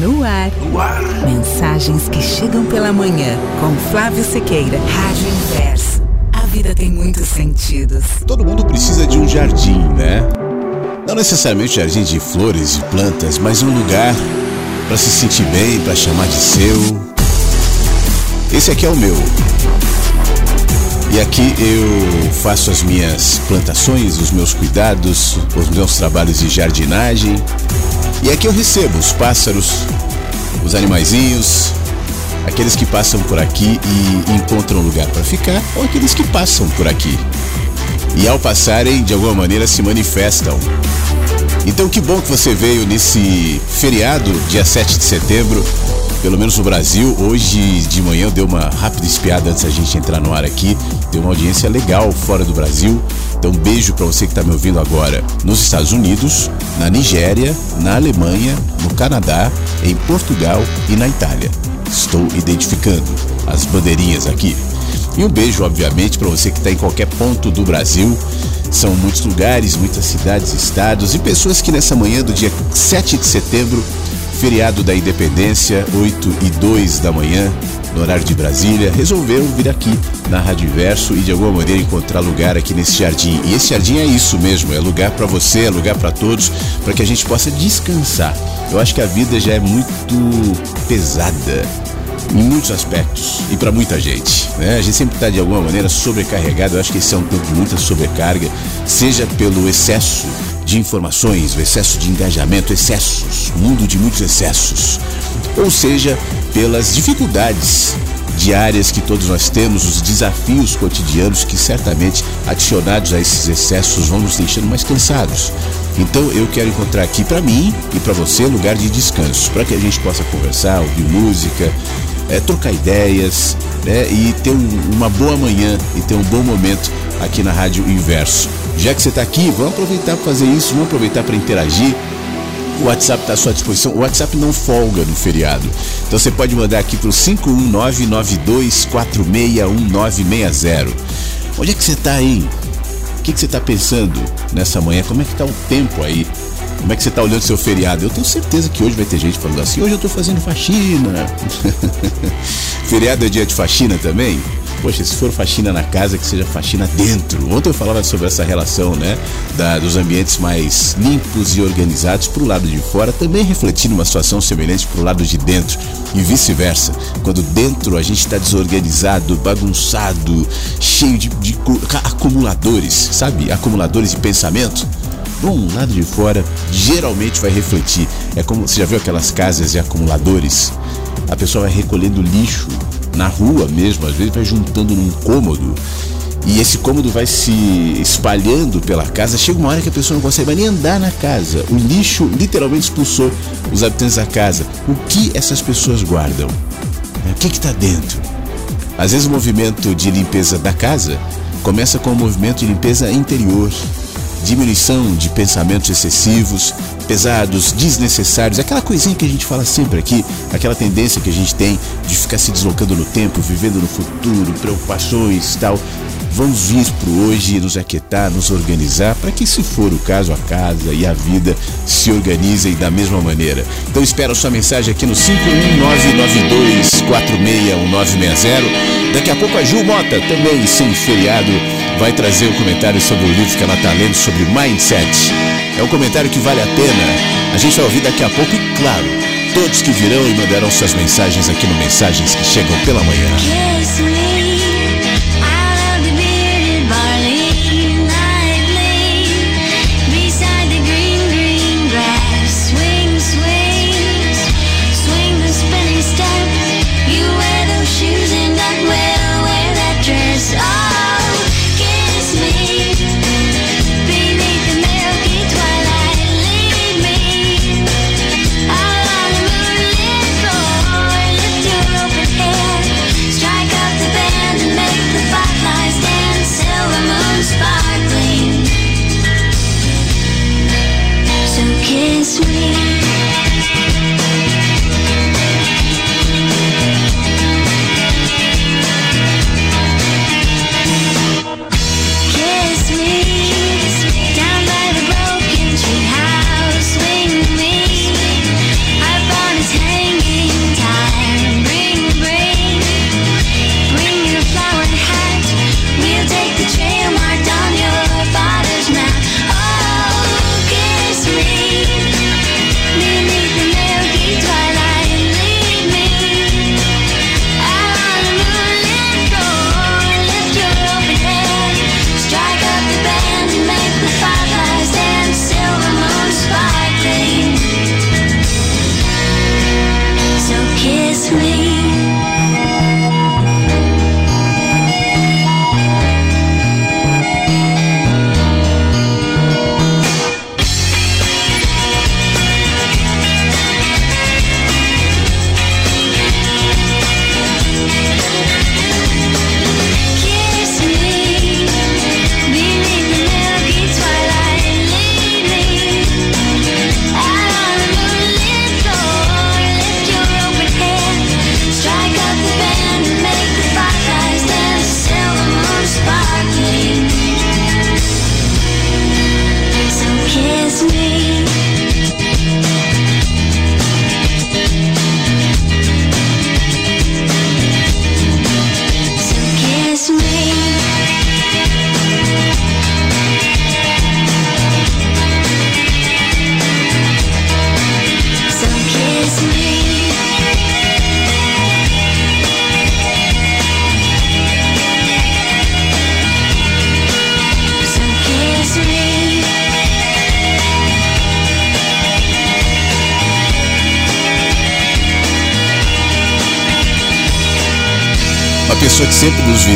No ar. No ar. Mensagens que chegam pela manhã com Flávio Sequeira. Rádio Inverso. A vida tem muitos sentidos. Todo mundo precisa de um jardim, né? Não necessariamente jardim de flores e plantas, mas um lugar para se sentir bem, para chamar de seu. Esse aqui é o meu. E aqui eu faço as minhas plantações, os meus cuidados, os meus trabalhos de jardinagem. E aqui eu recebo os pássaros, os animaizinhos, aqueles que passam por aqui e encontram lugar para ficar, ou aqueles que passam por aqui. E ao passarem, de alguma maneira se manifestam. Então que bom que você veio nesse feriado, dia 7 de setembro, pelo menos no Brasil. Hoje de manhã deu uma rápida espiada antes da gente entrar no ar aqui. Deu uma audiência legal fora do Brasil. Então, um beijo para você que está me ouvindo agora nos Estados Unidos, na Nigéria, na Alemanha, no Canadá, em Portugal e na Itália. Estou identificando as bandeirinhas aqui. E um beijo, obviamente, para você que está em qualquer ponto do Brasil. São muitos lugares, muitas cidades, estados e pessoas que nessa manhã do dia 7 de setembro feriado da Independência, 8 e 2 da manhã, no horário de Brasília, resolveram vir aqui na Inverso e de alguma maneira encontrar lugar aqui nesse jardim. E esse jardim é isso mesmo, é lugar para você, é lugar para todos, para que a gente possa descansar. Eu acho que a vida já é muito pesada em muitos aspectos e para muita gente. Né? A gente sempre está de alguma maneira sobrecarregado. Eu acho que esse é um tempo de muita sobrecarga, seja pelo excesso de informações, o excesso de engajamento, excessos, mundo de muitos excessos, ou seja, pelas dificuldades diárias que todos nós temos, os desafios cotidianos que certamente adicionados a esses excessos vão nos deixando mais cansados. Então eu quero encontrar aqui para mim e para você lugar de descanso, para que a gente possa conversar, ouvir música, é, trocar ideias né, e ter um, uma boa manhã e ter um bom momento aqui na Rádio Inverso. Já que você está aqui, vamos aproveitar para fazer isso, vamos aproveitar para interagir. O WhatsApp está à sua disposição. O WhatsApp não folga no feriado. Então você pode mandar aqui para o 51992461960. Onde é que você está aí? O que, que você está pensando nessa manhã? Como é que está o tempo aí? Como é que você está olhando seu feriado? Eu tenho certeza que hoje vai ter gente falando assim: hoje eu estou fazendo faxina. feriado é dia de faxina também? Poxa, se for faxina na casa, que seja faxina dentro. Ontem eu falava sobre essa relação, né? Da, dos ambientes mais limpos e organizados para o lado de fora, também refletindo uma situação semelhante para o lado de dentro e vice-versa. Quando dentro a gente está desorganizado, bagunçado, cheio de, de acumuladores, sabe? Acumuladores de pensamento. Bom, o lado de fora geralmente vai refletir. É como você já viu aquelas casas de acumuladores? A pessoa vai recolhendo lixo na rua mesmo, às vezes vai juntando num cômodo e esse cômodo vai se espalhando pela casa. Chega uma hora que a pessoa não consegue nem andar na casa. O lixo literalmente expulsou os habitantes da casa. O que essas pessoas guardam? O que está dentro? Às vezes o movimento de limpeza da casa começa com o movimento de limpeza interior, diminuição de pensamentos excessivos, pesados, desnecessários, aquela coisinha que a gente fala sempre aqui, aquela tendência que a gente tem de ficar se deslocando no tempo, vivendo no futuro, preocupações tal. Vamos vir para hoje, nos aquietar, nos organizar, para que, se for o caso, a casa e a vida se organizem da mesma maneira. Então, espero sua mensagem aqui no 51992461960. Daqui a pouco a Ju Mota, também sem feriado, vai trazer um comentário sobre o livro que ela está lendo sobre mindset. É um comentário que vale a pena. A gente vai ouvir daqui a pouco e, claro, todos que virão e mandarão suas mensagens aqui no Mensagens que Chegam pela Manhã.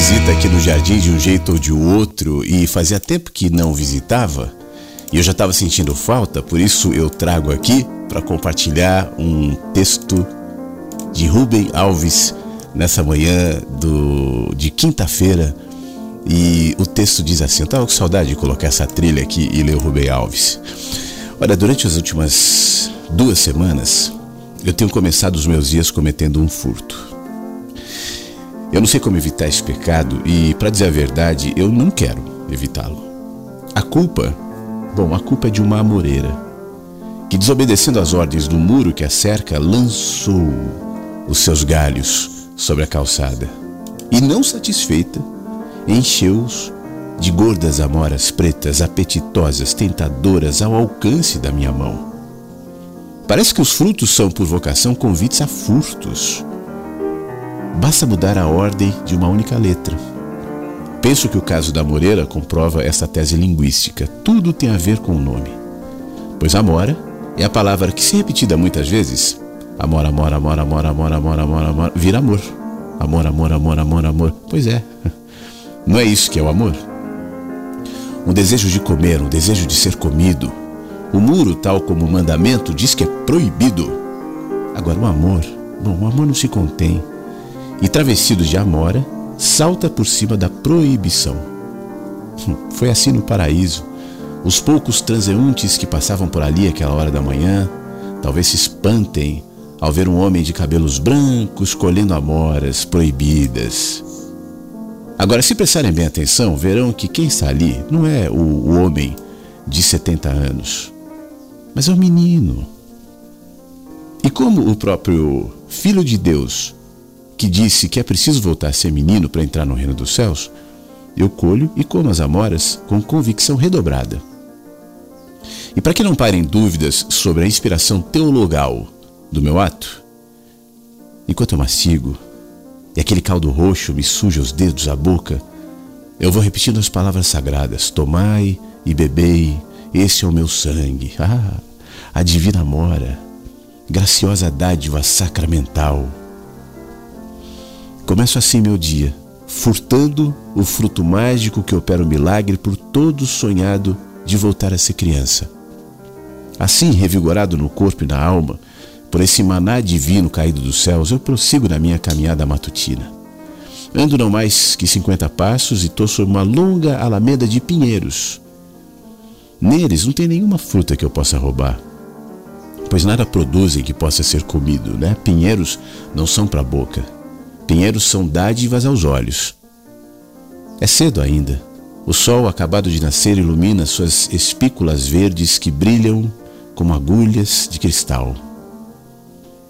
Visita aqui no jardim de um jeito ou de outro e fazia tempo que não visitava e eu já estava sentindo falta, por isso eu trago aqui para compartilhar um texto de Rubem Alves nessa manhã do, de quinta-feira. E o texto diz assim: Eu estava com saudade de colocar essa trilha aqui e ler o Rubem Alves. Olha, durante as últimas duas semanas, eu tenho começado os meus dias cometendo um furto. Eu não sei como evitar esse pecado e, para dizer a verdade, eu não quero evitá-lo. A culpa, bom, a culpa é de uma amoreira que, desobedecendo às ordens do muro que a cerca, lançou os seus galhos sobre a calçada e, não satisfeita, encheu-os de gordas amoras pretas, apetitosas, tentadoras ao alcance da minha mão. Parece que os frutos são, por vocação, convites a furtos Basta mudar a ordem de uma única letra. Penso que o caso da Moreira comprova essa tese linguística. Tudo tem a ver com o nome. Pois amora é a palavra que, se repetida muitas vezes, amor, amor, amor, amor, amor, amor, amor, amor, vira amor. Amor, amor, amor, amor, amor. Pois é. Não é isso que é o amor? Um desejo de comer, um desejo de ser comido. O muro, tal como o mandamento, diz que é proibido. Agora, o amor, bom, o amor não se contém e, travestido de amora, salta por cima da proibição. Hum, foi assim no paraíso, Os poucos transeuntes que passavam por ali àquela hora da manhã talvez se espantem ao ver um homem de cabelos brancos colhendo amoras proibidas. Agora, se prestarem bem atenção, verão que quem está ali não é o, o homem de 70 anos, mas é o menino. E como o próprio Filho de Deus, que disse que é preciso voltar a ser menino para entrar no reino dos céus, eu colho e como as amoras com convicção redobrada. E para que não parem dúvidas sobre a inspiração teologal do meu ato, enquanto eu mastigo e aquele caldo roxo me suja os dedos, a boca, eu vou repetindo as palavras sagradas: Tomai e bebei, esse é o meu sangue. Ah, a divina mora, graciosa dádiva sacramental. Começo assim meu dia, furtando o fruto mágico que opera o milagre por todo sonhado de voltar a ser criança. Assim, revigorado no corpo e na alma, por esse maná divino caído dos céus, eu prossigo na minha caminhada matutina. Ando não mais que 50 passos e estou sobre uma longa alameda de pinheiros. Neles não tem nenhuma fruta que eu possa roubar, pois nada produzem que possa ser comido, né? Pinheiros não são para a boca. Pinheiros são dádivas aos olhos. É cedo ainda. O sol acabado de nascer ilumina suas espículas verdes que brilham como agulhas de cristal.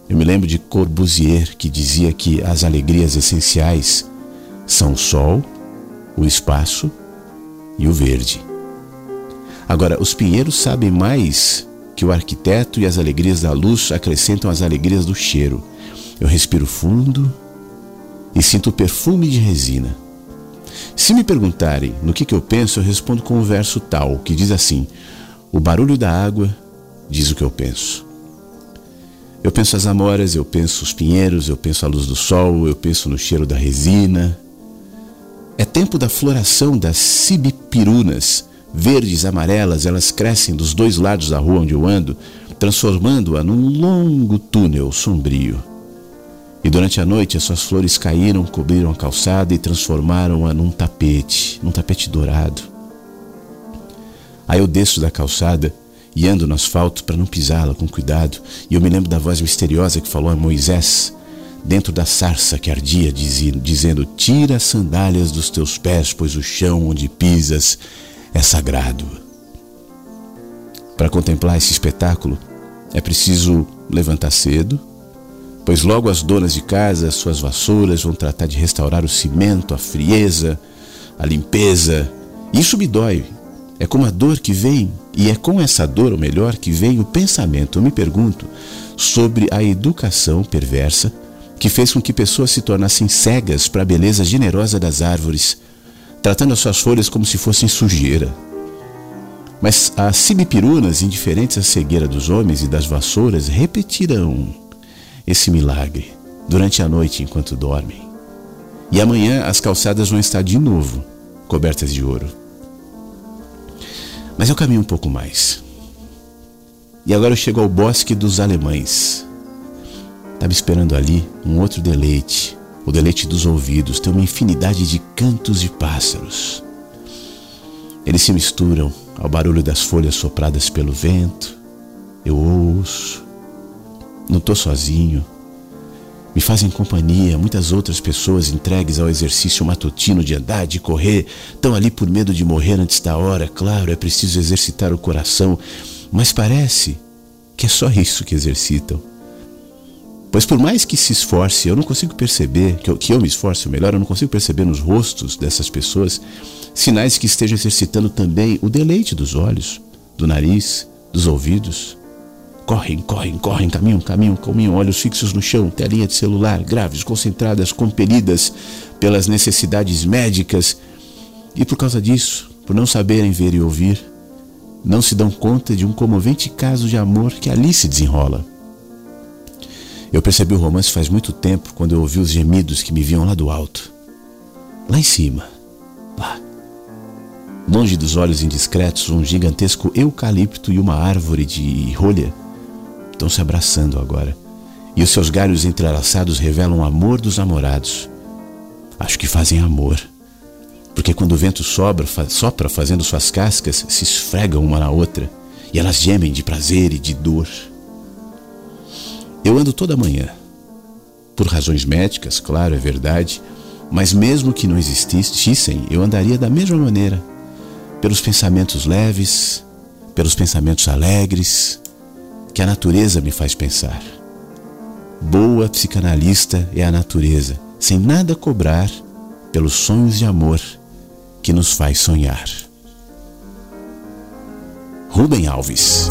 Eu me lembro de Corbusier que dizia que as alegrias essenciais são o sol, o espaço e o verde. Agora, os pinheiros sabem mais que o arquiteto e as alegrias da luz acrescentam as alegrias do cheiro. Eu respiro fundo e sinto o perfume de resina. Se me perguntarem no que, que eu penso, eu respondo com um verso tal, que diz assim: O barulho da água diz o que eu penso. Eu penso as amoras, eu penso os pinheiros, eu penso a luz do sol, eu penso no cheiro da resina. É tempo da floração das cibipirunas, verdes, amarelas, elas crescem dos dois lados da rua onde eu ando, transformando-a num longo túnel sombrio. E durante a noite as suas flores caíram, cobriram a calçada e transformaram-a num tapete, num tapete dourado. Aí eu desço da calçada e ando no asfalto para não pisá-la com cuidado. E eu me lembro da voz misteriosa que falou a Moisés dentro da sarça que ardia, dizendo: Tira as sandálias dos teus pés, pois o chão onde pisas é sagrado. Para contemplar esse espetáculo, é preciso levantar cedo, pois logo as donas de casa, suas vassouras, vão tratar de restaurar o cimento, a frieza, a limpeza. Isso me dói, é como a dor que vem, e é com essa dor, ou melhor, que vem o pensamento, eu me pergunto, sobre a educação perversa que fez com que pessoas se tornassem cegas para a beleza generosa das árvores, tratando as suas folhas como se fossem sujeira. Mas as cibipirunas, indiferentes à cegueira dos homens e das vassouras, repetirão esse milagre durante a noite enquanto dormem. E amanhã as calçadas vão estar de novo cobertas de ouro. Mas eu caminho um pouco mais. E agora eu chego ao bosque dos alemães. Estava esperando ali um outro deleite, o deleite dos ouvidos. Tem uma infinidade de cantos de pássaros. Eles se misturam ao barulho das folhas sopradas pelo vento. Eu ouço. Não estou sozinho. Me fazem companhia muitas outras pessoas entregues ao exercício matutino de andar, de correr, estão ali por medo de morrer antes da hora. Claro, é preciso exercitar o coração, mas parece que é só isso que exercitam. Pois por mais que se esforce, eu não consigo perceber, que eu, que eu me esforce melhor, eu não consigo perceber nos rostos dessas pessoas sinais que estejam exercitando também o deleite dos olhos, do nariz, dos ouvidos. Correm, correm, correm, caminham, caminham, caminham, olhos fixos no chão, telinha de celular, graves, concentradas, compelidas pelas necessidades médicas. E por causa disso, por não saberem ver e ouvir, não se dão conta de um comovente caso de amor que ali se desenrola. Eu percebi o romance faz muito tempo quando eu ouvi os gemidos que me vinham lá do alto. Lá em cima, lá. Longe dos olhos indiscretos, um gigantesco eucalipto e uma árvore de rolha estão se abraçando agora. E os seus galhos entrelaçados revelam o amor dos namorados. Acho que fazem amor, Porque quando o vento sobra, sopra fazendo suas cascas, se esfregam uma na outra e elas gemem de prazer e de dor. Eu ando toda manhã. Por razões médicas, claro, é verdade, mas mesmo que não existissem, eu andaria da mesma maneira, pelos pensamentos leves, pelos pensamentos alegres, que a natureza me faz pensar. Boa psicanalista é a natureza, sem nada cobrar, pelos sonhos de amor que nos faz sonhar. Rubem Alves.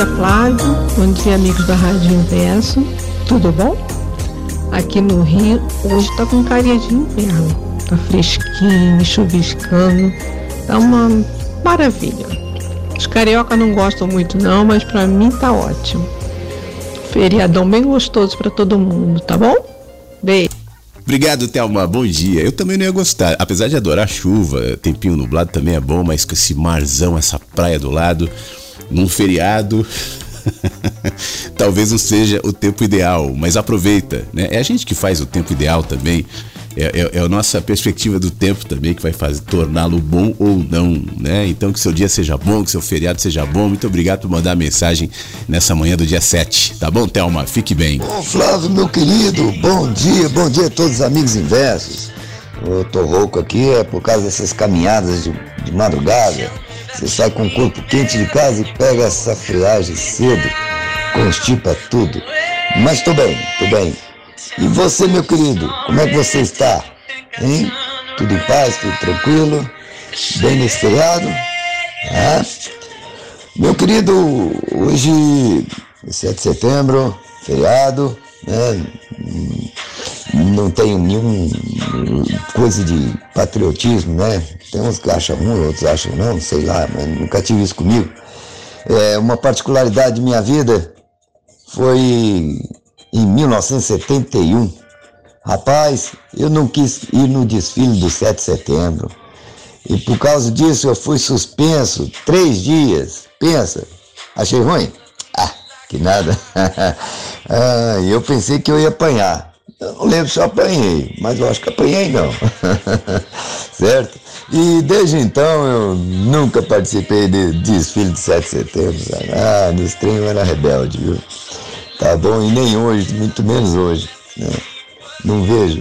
Dia, Flávio. Bom dia, amigos da Rádio Inverso. Tudo bom? Aqui no Rio, hoje tá com carinha de inverno. Tá fresquinho, chuviscando. Tá uma maravilha. Os carioca não gostam muito não, mas para mim tá ótimo. Feriadão bem gostoso para todo mundo, tá bom? Beijo. Obrigado, Thelma. Bom dia. Eu também não ia gostar. Apesar de adorar chuva, tempinho nublado também é bom, mas com esse marzão, essa praia do lado, num feriado. Talvez não seja o tempo ideal, mas aproveita, né? É a gente que faz o tempo ideal também. É, é, é, a nossa perspectiva do tempo também que vai fazer torná-lo bom ou não, né? Então que seu dia seja bom, que seu feriado seja bom. Muito obrigado por mandar a mensagem nessa manhã do dia 7. Tá bom, Thelma? Fique bem. Bom, Flávio, meu querido, bom dia, bom dia a todos os amigos inversos. Eu tô rouco aqui, é por causa dessas caminhadas de, de madrugada. Você sai com o corpo quente de casa e pega essa friagem cedo, constipa tudo. Mas tô bem, tô bem. E você, meu querido, como é que você está? Hein? Tudo em paz, tudo tranquilo? Bem nesse feriado? Ah? Meu querido, hoje, 7 de setembro, feriado, né? Não tenho nenhum coisa de patriotismo, né? Tem uns que acham um, outros acham não, sei lá, mas nunca tive isso comigo. É, uma particularidade de minha vida foi em 1971. Rapaz, eu não quis ir no desfile do 7 de setembro. E por causa disso eu fui suspenso três dias. Pensa, achei ruim? Ah, que nada. ah, eu pensei que eu ia apanhar. Eu não lembro se eu apanhei, mas eu acho que apanhei não. certo? E desde então eu nunca participei de desfile de 7 de setembro. Ah, nesse trem eu era rebelde, viu? tá bom? E nem hoje, muito menos hoje. Né? Não vejo,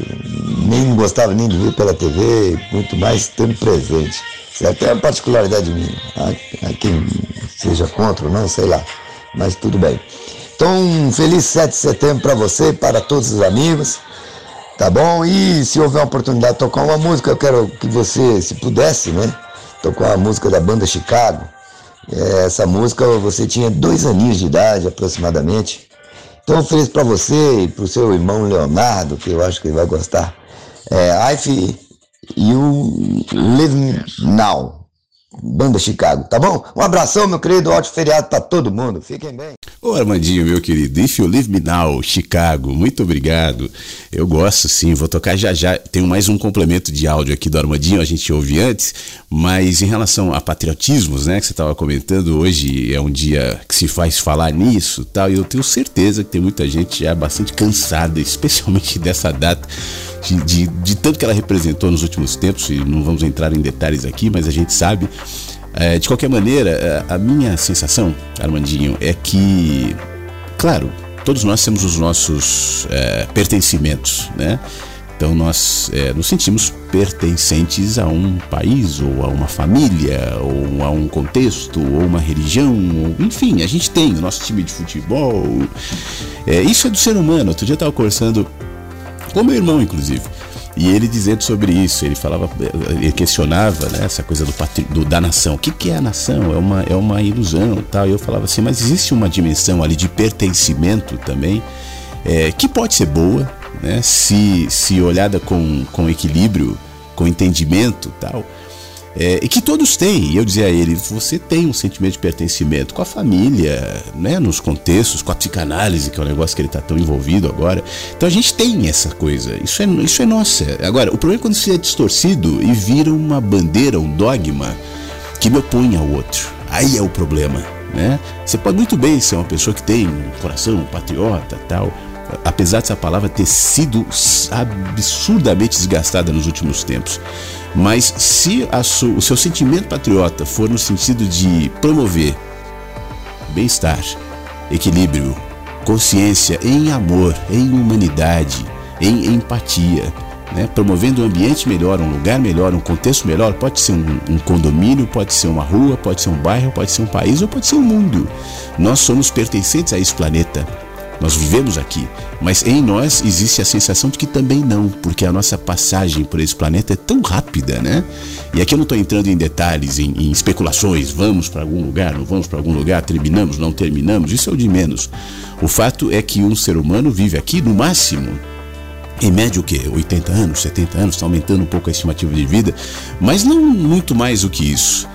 nem gostava nem de ver pela TV, muito mais tempo presente. Certo? É uma particularidade minha. Há, há quem seja contra ou não, sei lá. Mas tudo bem. Então, um feliz 7 de setembro para você, para todos os amigos. Tá bom? E se houver uma oportunidade de tocar uma música, eu quero que você, se pudesse, né? Tocar uma música da banda Chicago. É, essa música você tinha dois aninhos de idade aproximadamente. Então, feliz para você e para o seu irmão Leonardo, que eu acho que ele vai gostar. É, I You Live Now. Banda Chicago, tá bom? Um abração, meu querido, ótimo feriado para todo mundo. Fiquem bem. Ô Armandinho, meu querido, If You Leave Me Now, Chicago, muito obrigado. Eu gosto sim, vou tocar já já. Tenho mais um complemento de áudio aqui do Armandinho, a gente ouve antes, mas em relação a patriotismos, né, que você estava comentando, hoje é um dia que se faz falar nisso tal, e eu tenho certeza que tem muita gente já bastante cansada, especialmente dessa data de, de, de, tanto que ela representou nos últimos tempos, e não vamos entrar em detalhes aqui, mas a gente sabe. É, de qualquer maneira, é, a minha sensação, Armandinho, é que, claro, todos nós temos os nossos é, pertencimentos, né? Então nós é, nos sentimos pertencentes a um país, ou a uma família, ou a um contexto, ou uma religião, ou, enfim, a gente tem o nosso time de futebol. É, isso é do ser humano. Outro dia eu estava conversando com meu irmão, inclusive. E ele dizendo sobre isso, ele falava, ele questionava né, essa coisa do, do, da nação. O que, que é a nação? É uma, é uma ilusão tal. E eu falava assim, mas existe uma dimensão ali de pertencimento também, é, que pode ser boa, né, se, se olhada com, com equilíbrio, com entendimento tal. É, e que todos têm. E eu dizia a ele: você tem um sentimento de pertencimento com a família, né, nos contextos, com a psicanálise, que é um negócio que ele está tão envolvido agora. Então a gente tem essa coisa. Isso é, isso é nossa. Agora, o problema é quando isso é distorcido e vira uma bandeira, um dogma que me opõe ao outro. Aí é o problema. Né? Você pode muito bem ser uma pessoa que tem um coração um patriota tal, apesar dessa palavra ter sido absurdamente desgastada nos últimos tempos. Mas se o seu sentimento patriota for no sentido de promover bem-estar, equilíbrio, consciência em amor, em humanidade, em empatia, né? promovendo um ambiente melhor, um lugar melhor, um contexto melhor, pode ser um, um condomínio, pode ser uma rua, pode ser um bairro, pode ser um país ou pode ser um mundo. Nós somos pertencentes a esse planeta. Nós vivemos aqui, mas em nós existe a sensação de que também não, porque a nossa passagem por esse planeta é tão rápida, né? E aqui eu não estou entrando em detalhes, em, em especulações, vamos para algum lugar, não vamos para algum lugar, terminamos, não terminamos, isso é o de menos. O fato é que um ser humano vive aqui no máximo em média o quê? 80 anos, 70 anos, está aumentando um pouco a estimativa de vida, mas não muito mais do que isso.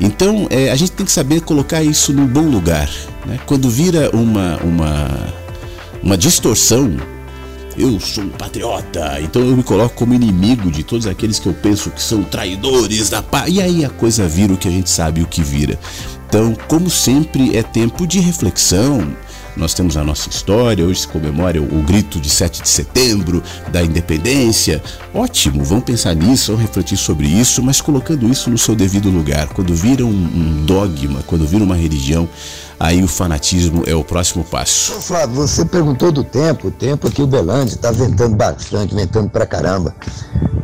Então é, a gente tem que saber colocar isso no bom lugar. Né? Quando vira uma, uma uma distorção. Eu sou um patriota, então eu me coloco como inimigo de todos aqueles que eu penso que são traidores da paz. E aí a coisa vira o que a gente sabe o que vira. Então, como sempre, é tempo de reflexão. Nós temos a nossa história, hoje se comemora o grito de 7 de setembro, da independência. Ótimo, vamos pensar nisso, vamos refletir sobre isso, mas colocando isso no seu devido lugar. Quando vira um dogma, quando vira uma religião, aí o fanatismo é o próximo passo. Ô Flávio, você perguntou do tempo, o tempo aqui o Belândia está ventando bastante, ventando pra caramba.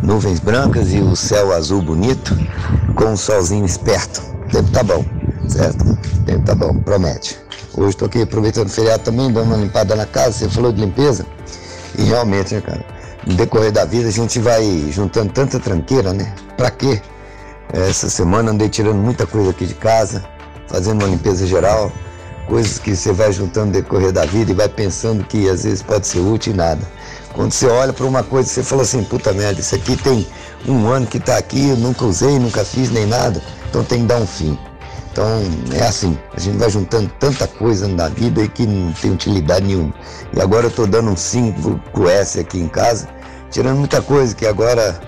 Nuvens brancas e o céu azul bonito, com um solzinho esperto. O tempo tá bom, certo? O tempo tá bom, promete. Hoje estou aqui aproveitando o feriado também, dando uma limpada na casa, você falou de limpeza. E realmente, né, cara? No decorrer da vida a gente vai juntando tanta tranqueira, né? Pra quê? Essa semana andei tirando muita coisa aqui de casa, fazendo uma limpeza geral, coisas que você vai juntando no decorrer da vida e vai pensando que às vezes pode ser útil e nada. Quando você olha para uma coisa, você fala assim, puta merda, isso aqui tem um ano que está aqui, eu nunca usei, nunca fiz nem nada, então tem que dar um fim. Então é assim, a gente vai juntando tanta coisa na vida e que não tem utilidade nenhuma. E agora eu estou dando um 5 com S aqui em casa, tirando muita coisa que agora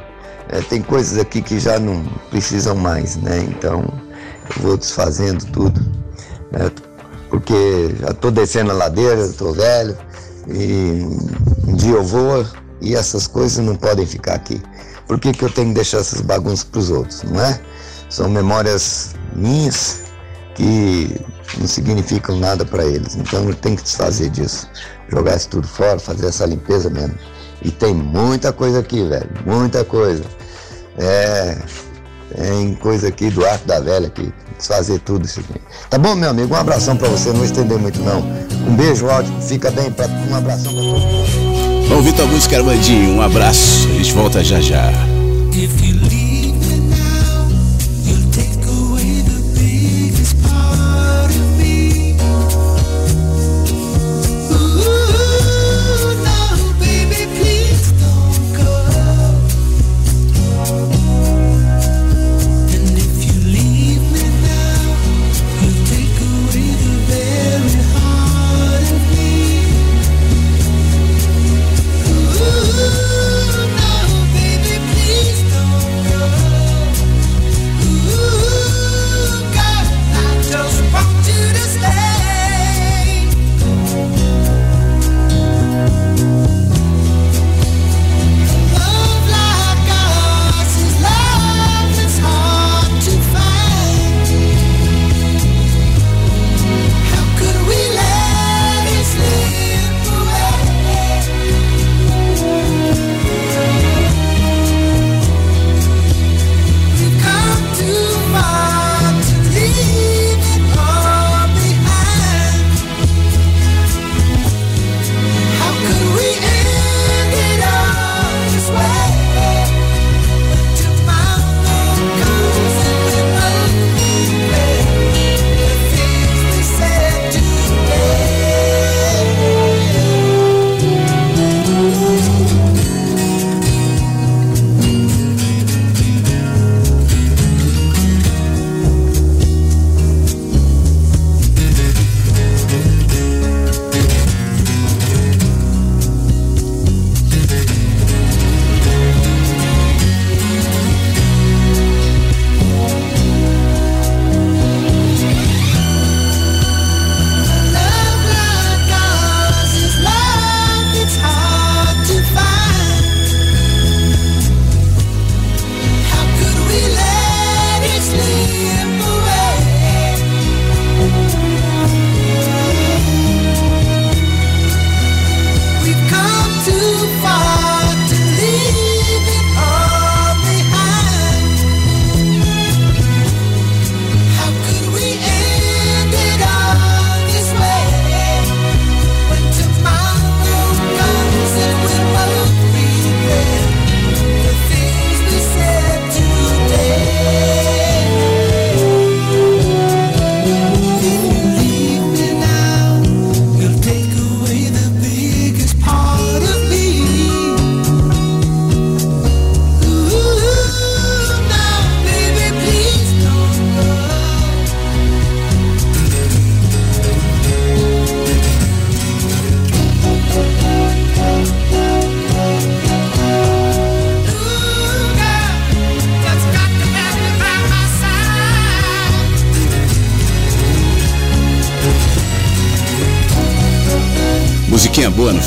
é, tem coisas aqui que já não precisam mais, né? Então eu vou desfazendo tudo. Né? Porque já estou descendo a ladeira, estou velho, e um dia eu vou e essas coisas não podem ficar aqui. Por que, que eu tenho que deixar essas bagunças para os outros, não é? São memórias minhas que não significam nada para eles. Então eu tenho que desfazer disso. Jogar isso tudo fora, fazer essa limpeza mesmo. E tem muita coisa aqui, velho. Muita coisa. É. Tem coisa aqui do arco da velha aqui. Desfazer tudo isso aqui. Tá bom, meu amigo? Um abração para você. Não estender muito, não. Um beijo, ótimo. Fica bem. Pra... Um abração pra todos. Vamos, Vitor Música Armandinho. Um abraço. A gente volta já já.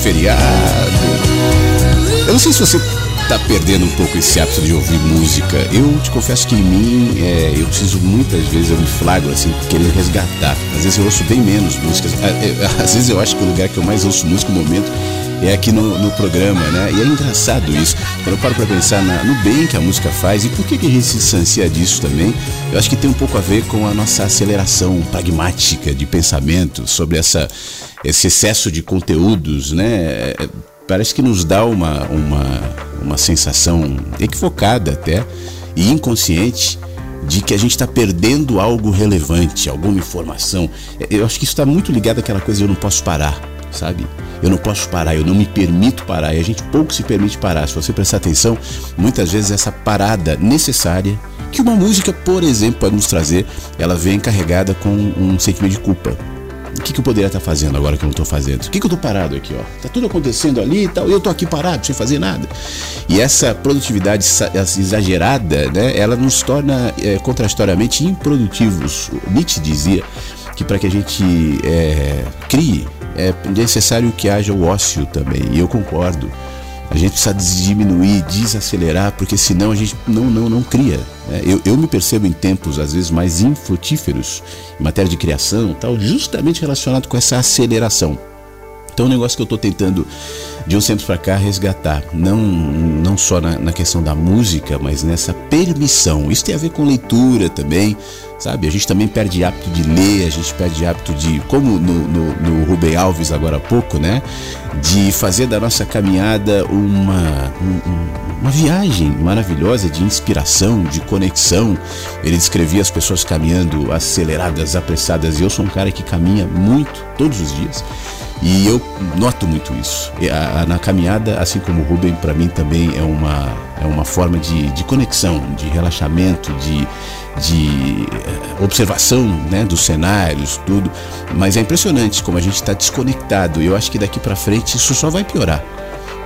Feriado. Eu não sei se você tá perdendo um pouco esse hábito de ouvir música. Eu te confesso que em mim, é, eu preciso muitas vezes, eu me flagro assim, querendo resgatar. Às vezes eu ouço bem menos músicas. É, é, às vezes eu acho que o lugar que eu mais ouço música no momento é aqui no, no programa, né? E é engraçado isso. Quando eu paro para pensar na, no bem que a música faz e por que, que a gente se distancia disso também, eu acho que tem um pouco a ver com a nossa aceleração pragmática de pensamento sobre essa, esse excesso de conteúdos, né? Parece que nos dá uma, uma, uma sensação equivocada até e inconsciente de que a gente está perdendo algo relevante, alguma informação. Eu acho que isso está muito ligado àquela coisa eu não posso parar, sabe? Eu não posso parar, eu não me permito parar. E a gente pouco se permite parar. Se você prestar atenção, muitas vezes essa parada necessária que uma música, por exemplo, pode nos trazer, ela vem carregada com um sentimento de culpa. O que, que eu poderia estar fazendo agora que eu não estou fazendo? O que, que eu estou parado aqui? Ó? Tá tudo acontecendo ali e tal, eu estou aqui parado, sem fazer nada. E essa produtividade exagerada, né, ela nos torna é, contraditoriamente improdutivos. Nietzsche dizia que para que a gente é, crie é necessário que haja o ócio também, e eu concordo. A gente precisa diminuir, desacelerar, porque senão a gente não, não, não cria. Né? Eu, eu me percebo em tempos, às vezes, mais infrutíferos em matéria de criação, tal, justamente relacionado com essa aceleração. Então, é um negócio que eu estou tentando de uns tempos para cá resgatar, não, não só na, na, questão da música, mas nessa permissão. Isso tem a ver com leitura também, sabe? A gente também perde hábito de ler, a gente perde hábito de, como no, no, no Rubem Alves agora há pouco, né? De fazer da nossa caminhada uma, uma viagem maravilhosa de inspiração, de conexão. Ele descrevia as pessoas caminhando aceleradas, apressadas, e eu sou um cara que caminha muito, todos os dias. E eu noto muito isso. Na caminhada, assim como o Rubem, para mim também é uma, é uma forma de, de conexão, de relaxamento, de, de eh, observação né, dos cenários, tudo. Mas é impressionante como a gente está desconectado. E eu acho que daqui para frente isso só vai piorar.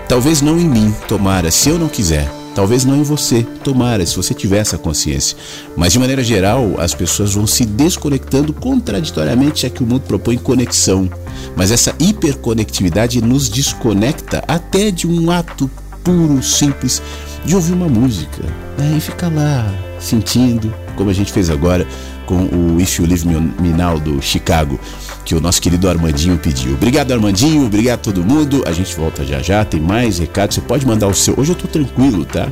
Talvez não em mim, tomara, se eu não quiser. Talvez não em você, tomara, se você tiver essa consciência. Mas de maneira geral, as pessoas vão se desconectando contraditoriamente a que o mundo propõe conexão. Mas essa hiperconectividade nos desconecta até de um ato puro, simples, de ouvir uma música né? e ficar lá sentindo, como a gente fez agora com o If You Leave Me Now do Chicago, que o nosso querido Armandinho pediu. Obrigado, Armandinho, obrigado a todo mundo. A gente volta já já, tem mais recados. Você pode mandar o seu. Hoje eu tô tranquilo, tá?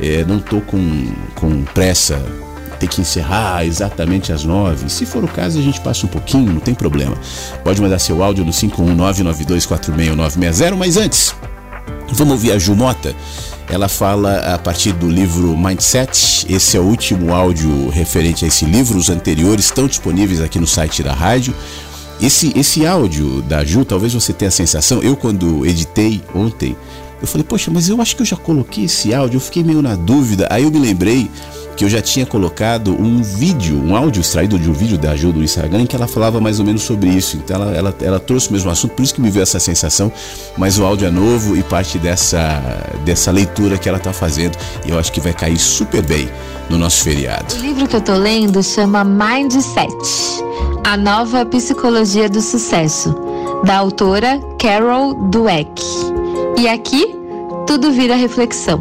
É, não tô com, com pressa ter que encerrar exatamente às nove. Se for o caso, a gente passa um pouquinho, não tem problema. Pode mandar seu áudio no 51992461960, mas antes, vamos ouvir a Ju Mota. Ela fala a partir do livro Mindset. Esse é o último áudio referente a esse livro. Os anteriores estão disponíveis aqui no site da rádio. Esse, esse áudio da Ju, talvez você tenha a sensação, eu quando editei ontem, eu falei, poxa, mas eu acho que eu já coloquei esse áudio, eu fiquei meio na dúvida. Aí eu me lembrei que eu já tinha colocado um vídeo, um áudio extraído de um vídeo da Ju do Instagram em que ela falava mais ou menos sobre isso. Então ela, ela, ela trouxe o mesmo assunto, por isso que me veio essa sensação, mas o áudio é novo e parte dessa, dessa leitura que ela está fazendo. E eu acho que vai cair super bem no nosso feriado. O livro que eu tô lendo chama Mindset, a nova psicologia do sucesso, da autora Carol Dweck. E aqui tudo vira reflexão.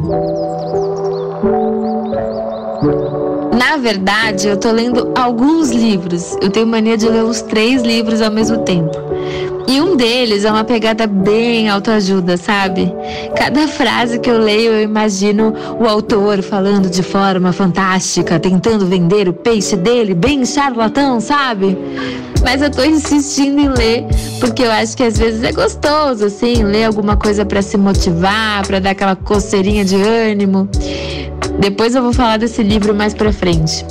Na verdade, eu tô lendo alguns livros. Eu tenho mania de ler os três livros ao mesmo tempo. E um deles é uma pegada bem autoajuda, sabe? Cada frase que eu leio, eu imagino o autor falando de forma fantástica, tentando vender o peixe dele, bem charlatão, sabe? Mas eu tô insistindo em ler, porque eu acho que às vezes é gostoso, assim, ler alguma coisa para se motivar, para dar aquela coceirinha de ânimo. Depois eu vou falar desse livro mais pra frente.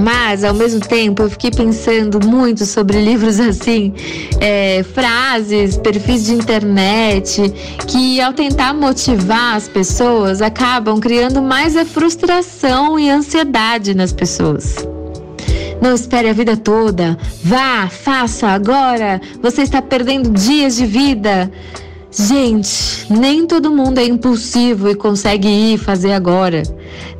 Mas, ao mesmo tempo, eu fiquei pensando muito sobre livros assim, é, frases, perfis de internet, que ao tentar motivar as pessoas, acabam criando mais a frustração e ansiedade nas pessoas. Não espere a vida toda. Vá, faça agora. Você está perdendo dias de vida. Gente, nem todo mundo é impulsivo e consegue ir fazer agora.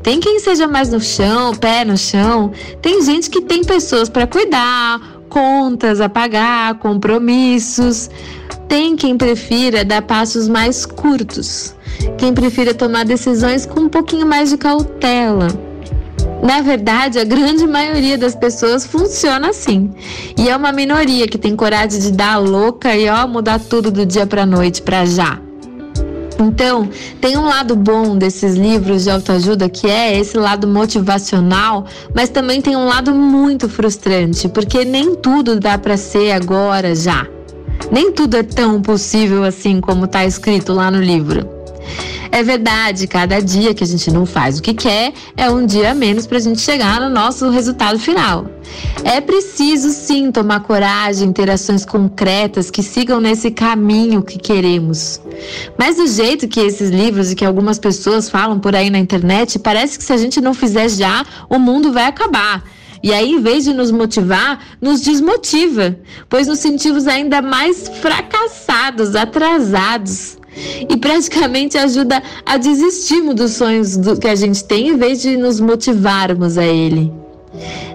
Tem quem seja mais no chão, pé no chão. Tem gente que tem pessoas para cuidar, contas a pagar, compromissos. Tem quem prefira dar passos mais curtos, quem prefira tomar decisões com um pouquinho mais de cautela. Na verdade, a grande maioria das pessoas funciona assim. E é uma minoria que tem coragem de dar a louca e ó, mudar tudo do dia para noite, para já. Então, tem um lado bom desses livros de autoajuda que é esse lado motivacional, mas também tem um lado muito frustrante, porque nem tudo dá para ser agora já. Nem tudo é tão possível assim como está escrito lá no livro. É verdade, cada dia que a gente não faz o que quer é um dia a menos para a gente chegar no nosso resultado final. É preciso sim tomar coragem, ter ações concretas que sigam nesse caminho que queremos. Mas do jeito que esses livros e que algumas pessoas falam por aí na internet, parece que se a gente não fizer já, o mundo vai acabar. E aí, em vez de nos motivar, nos desmotiva, pois nos sentimos ainda mais fracassados, atrasados e praticamente ajuda a desistirmos dos sonhos do, que a gente tem em vez de nos motivarmos a ele.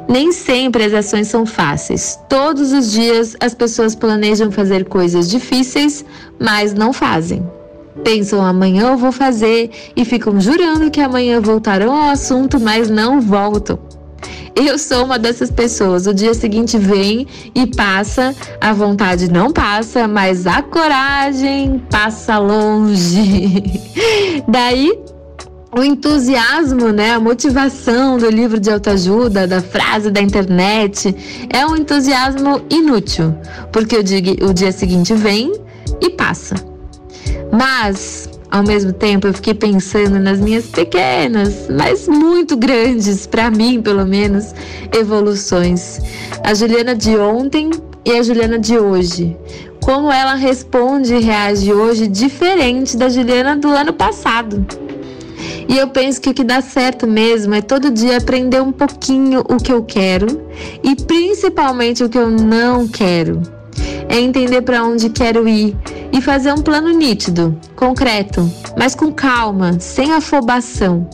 Nem sempre as ações são fáceis. Todos os dias as pessoas planejam fazer coisas difíceis, mas não fazem. Pensam amanhã eu vou fazer e ficam jurando que amanhã voltarão ao assunto, mas não voltam. Eu sou uma dessas pessoas. O dia seguinte vem e passa, a vontade não passa, mas a coragem passa longe. Daí o entusiasmo, né, a motivação do livro de autoajuda, da frase da internet, é um entusiasmo inútil, porque o dia, o dia seguinte vem e passa. Mas ao mesmo tempo, eu fiquei pensando nas minhas pequenas, mas muito grandes, para mim pelo menos, evoluções. A Juliana de ontem e a Juliana de hoje. Como ela responde e reage hoje diferente da Juliana do ano passado. E eu penso que o que dá certo mesmo é todo dia aprender um pouquinho o que eu quero e principalmente o que eu não quero. É entender para onde quero ir e fazer um plano nítido, concreto, mas com calma, sem afobação.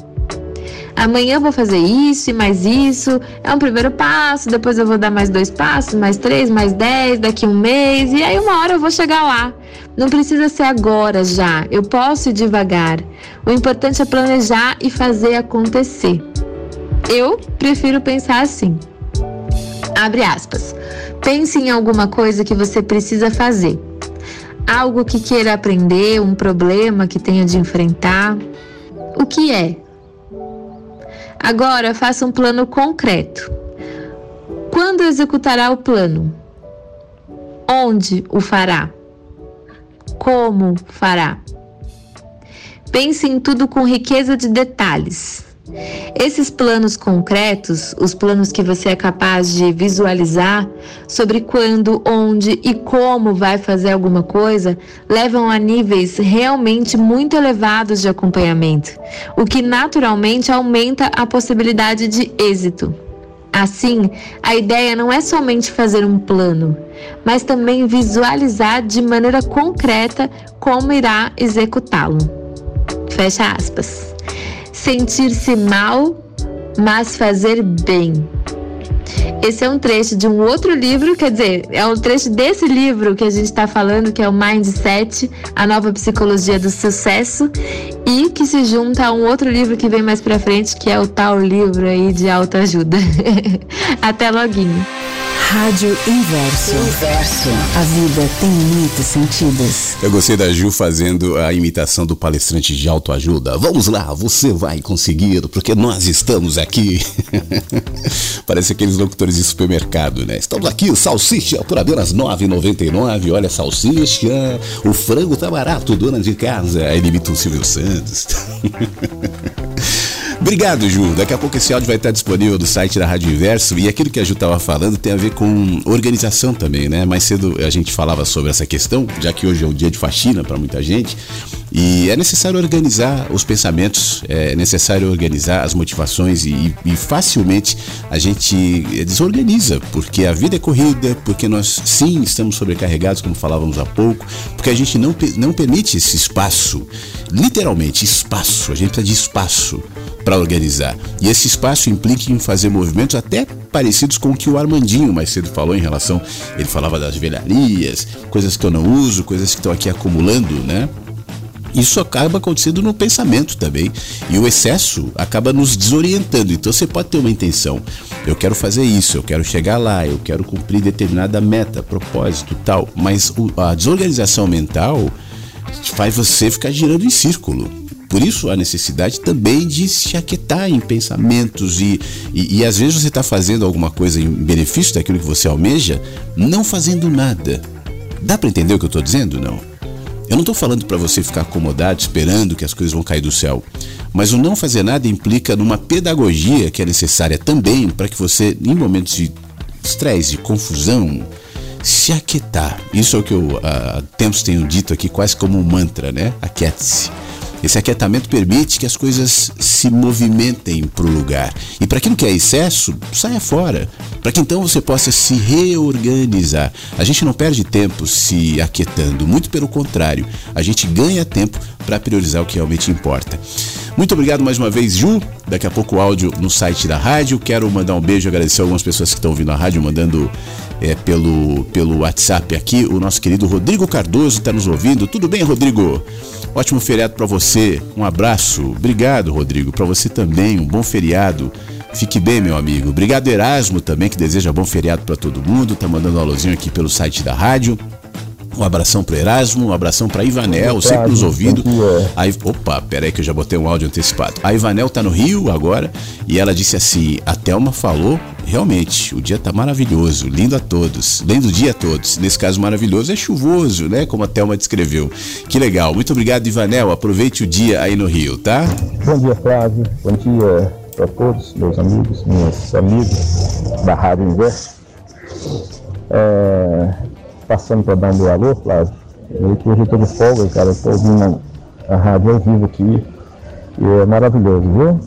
Amanhã eu vou fazer isso e mais isso, é um primeiro passo, depois eu vou dar mais dois passos, mais três, mais dez, daqui um mês, e aí uma hora eu vou chegar lá. Não precisa ser agora já, eu posso ir devagar. O importante é planejar e fazer acontecer. Eu prefiro pensar assim. Abre aspas. Pense em alguma coisa que você precisa fazer algo que queira aprender, um problema que tenha de enfrentar. O que é? Agora faça um plano concreto. Quando executará o plano? Onde o fará? Como fará? Pense em tudo com riqueza de detalhes. Esses planos concretos, os planos que você é capaz de visualizar sobre quando, onde e como vai fazer alguma coisa, levam a níveis realmente muito elevados de acompanhamento, o que naturalmente aumenta a possibilidade de êxito. Assim, a ideia não é somente fazer um plano, mas também visualizar de maneira concreta como irá executá-lo. Fecha aspas sentir-se mal, mas fazer bem. Esse é um trecho de um outro livro, quer dizer, é um trecho desse livro que a gente está falando, que é o Mindset, a nova psicologia do sucesso, e que se junta a um outro livro que vem mais para frente, que é o tal livro aí de autoajuda. Até loguinho. Rádio Inverso. Inverso. A vida tem muitos sentidos. Eu gostei da Ju fazendo a imitação do palestrante de autoajuda. Vamos lá, você vai conseguir, porque nós estamos aqui. Parece aqueles locutores de supermercado, né? Estamos aqui, salsicha por apenas R$ 9,99. Olha, salsicha, o frango tá barato, dona de casa. Aí ele imita o Silvio Santos. Obrigado, Ju. Daqui a pouco esse áudio vai estar disponível no site da Rádio Inverso. E aquilo que a Ju estava falando tem a ver com organização também, né? Mais cedo a gente falava sobre essa questão, já que hoje é um dia de faxina para muita gente. E é necessário organizar os pensamentos, é necessário organizar as motivações e, e, facilmente a gente desorganiza, porque a vida é corrida, porque nós sim estamos sobrecarregados, como falávamos há pouco, porque a gente não, não permite esse espaço, literalmente espaço, a gente precisa de espaço para organizar. E esse espaço implica em fazer movimentos até parecidos com o que o Armandinho mais cedo falou em relação. Ele falava das velharias, coisas que eu não uso, coisas que estão aqui acumulando, né? Isso acaba acontecendo no pensamento também. E o excesso acaba nos desorientando. Então você pode ter uma intenção. Eu quero fazer isso, eu quero chegar lá, eu quero cumprir determinada meta, propósito tal. Mas a desorganização mental faz você ficar girando em círculo. Por isso a necessidade também de se aquietar em pensamentos e, e, e às vezes você está fazendo alguma coisa em benefício daquilo que você almeja, não fazendo nada. Dá para entender o que eu estou dizendo? Não. Eu não estou falando para você ficar acomodado esperando que as coisas vão cair do céu, mas o não fazer nada implica numa pedagogia que é necessária também para que você, em momentos de estresse, de confusão, se aquietar. Isso é o que eu há tempos tenho dito aqui, quase como um mantra, né? Aquiete-se. Esse aquietamento permite que as coisas se movimentem para o lugar. E para aquilo que é excesso, saia fora. Para que então você possa se reorganizar. A gente não perde tempo se aquietando, muito pelo contrário, a gente ganha tempo para priorizar o que realmente importa. Muito obrigado mais uma vez, Ju. Daqui a pouco o áudio no site da rádio. Quero mandar um beijo, agradecer algumas pessoas que estão ouvindo a rádio, mandando é, pelo, pelo WhatsApp aqui. O nosso querido Rodrigo Cardoso está nos ouvindo. Tudo bem, Rodrigo? Ótimo feriado para você. Um abraço. Obrigado, Rodrigo. Para você também, um bom feriado. Fique bem, meu amigo. Obrigado, Erasmo, também, que deseja bom feriado para todo mundo. Tá mandando um alôzinho aqui pelo site da rádio. Um abração para Erasmo, um abração para Ivanel, sempre nos ouvindo. Aí, opa, peraí que eu já botei um áudio antecipado. A Ivanel tá no Rio agora e ela disse assim: a Thelma falou, realmente, o dia tá maravilhoso, lindo a todos, lindo dia a todos. Nesse caso maravilhoso é chuvoso, né? Como a Thelma descreveu. Que legal. Muito obrigado, Ivanel. Aproveite o dia aí no Rio, tá? Bom dia, Flávio. Bom dia para todos, meus amigos, minhas amigas da Rádio Inverso. É, passando para dar meu alô, Flávio. Eu que hoje eu tô de folga, cara. Eu tô ouvindo a rádio ao vivo aqui. E é maravilhoso, viu?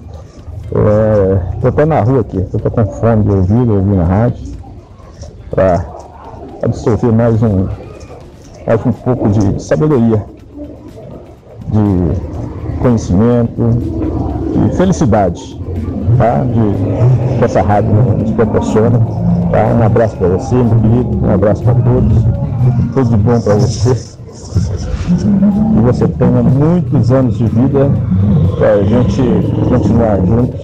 É, tô até na rua aqui, eu tô com fome de ouvir, ouvindo a rádio. Para absorver mais um, mais um pouco de sabedoria, de conhecimento, de felicidade, tá? De, que essa rádio nos proporciona. Tá? Um abraço para você, meu querido, um abraço para todos. Tudo de bom para você. Que você tenha muitos anos de vida para a gente continuar juntos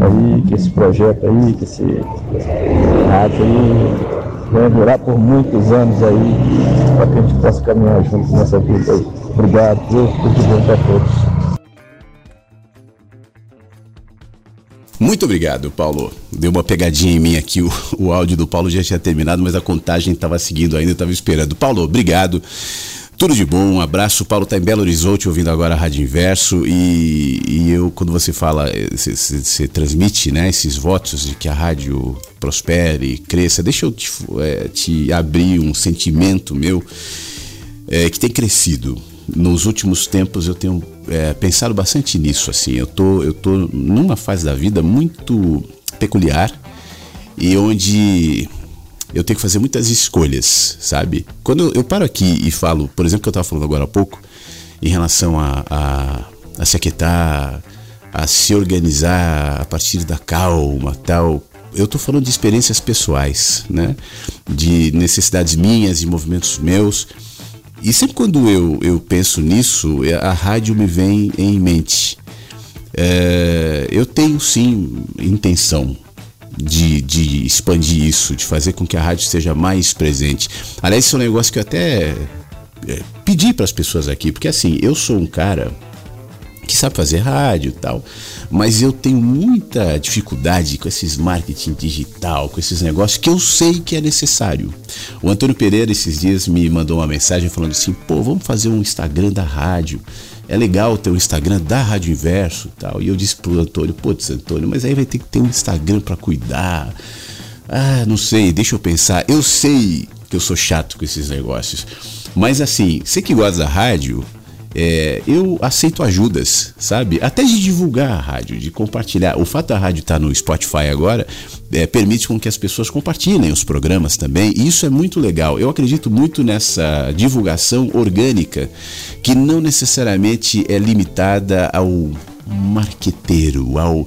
aí, que esse projeto aí, que esse rádio aí venha durar por muitos anos aí, para que a gente possa caminhar juntos nessa vida aí. Obrigado, Deus, tudo de bom para todos. Muito obrigado, Paulo. Deu uma pegadinha em mim aqui. O, o áudio do Paulo já tinha terminado, mas a contagem estava seguindo ainda, estava esperando. Paulo, obrigado. Tudo de bom, um abraço. O Paulo está em Belo Horizonte ouvindo agora a Rádio Inverso. E, e eu, quando você fala, você transmite né, esses votos de que a rádio prospere, cresça. Deixa eu te, é, te abrir um sentimento meu é, que tem crescido nos últimos tempos eu tenho é, pensado bastante nisso assim. Eu tô eu tô numa fase da vida muito peculiar e onde eu tenho que fazer muitas escolhas sabe? Quando eu, paro aqui e falo por exemplo que eu estava falando agora há pouco em relação a, a, a se aquietar a se organizar a partir da calma tal eu estou falando de experiências pessoais né? De necessidades minhas de movimentos meus e sempre quando eu, eu penso nisso, é, a rádio me vem em mente. É, eu tenho sim intenção de, de expandir isso, de fazer com que a rádio esteja mais presente. Aliás, isso é um negócio que eu até é, pedi para as pessoas aqui, porque assim, eu sou um cara que sabe fazer rádio e tal, mas eu tenho muita dificuldade com esses marketing digital, com esses negócios que eu sei que é necessário. O Antônio Pereira esses dias me mandou uma mensagem falando assim: pô, vamos fazer um Instagram da rádio. É legal ter um Instagram da Rádio Inverso e tal. E eu disse pro Antônio: putz, Antônio, mas aí vai ter que ter um Instagram para cuidar. Ah, não sei, deixa eu pensar. Eu sei que eu sou chato com esses negócios. Mas assim, você que gosta da rádio, é, eu aceito ajudas, sabe? Até de divulgar a rádio, de compartilhar. O fato da rádio estar tá no Spotify agora é, permite com que as pessoas compartilhem os programas também, e isso é muito legal. Eu acredito muito nessa divulgação orgânica, que não necessariamente é limitada ao marqueteiro, ao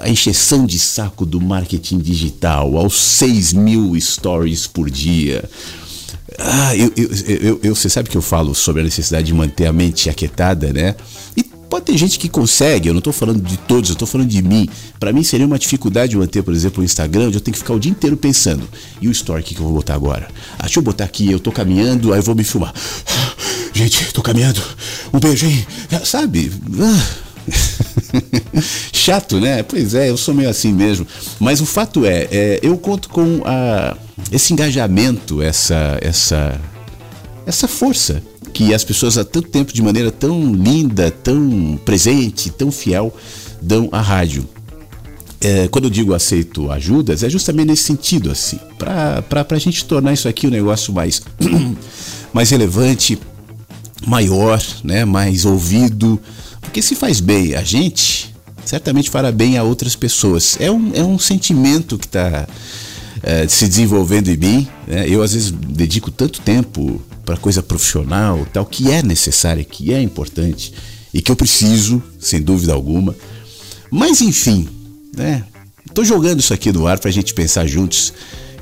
a encheção de saco do marketing digital, aos 6 mil stories por dia. Ah, eu, eu, eu, eu, você sabe que eu falo sobre a necessidade de manter a mente aquietada, né? E pode ter gente que consegue, eu não estou falando de todos, eu estou falando de mim. Para mim seria uma dificuldade manter, por exemplo, o Instagram, onde eu tenho que ficar o dia inteiro pensando. E o story que, eu vou botar agora? Ah, deixa eu botar aqui, eu estou caminhando, aí eu vou me filmar. Gente, estou caminhando. Um beijo, hein? Sabe? Ah. Chato, né? Pois é, eu sou meio assim mesmo. Mas o fato é, é eu conto com a, esse engajamento, essa, essa, essa força que as pessoas há tanto tempo, de maneira tão linda, tão presente, tão fiel, dão à rádio. É, quando eu digo aceito ajudas, é justamente nesse sentido, assim, para a gente tornar isso aqui um negócio mais, mais relevante, maior, né, mais ouvido, porque se faz bem a gente, certamente fará bem a outras pessoas. É um, é um sentimento que está é, se desenvolvendo em mim. Né? Eu, às vezes, dedico tanto tempo para coisa profissional, tal, que é necessária, que é importante e que eu preciso, sem dúvida alguma. Mas, enfim, né? Estou jogando isso aqui no ar para a gente pensar juntos.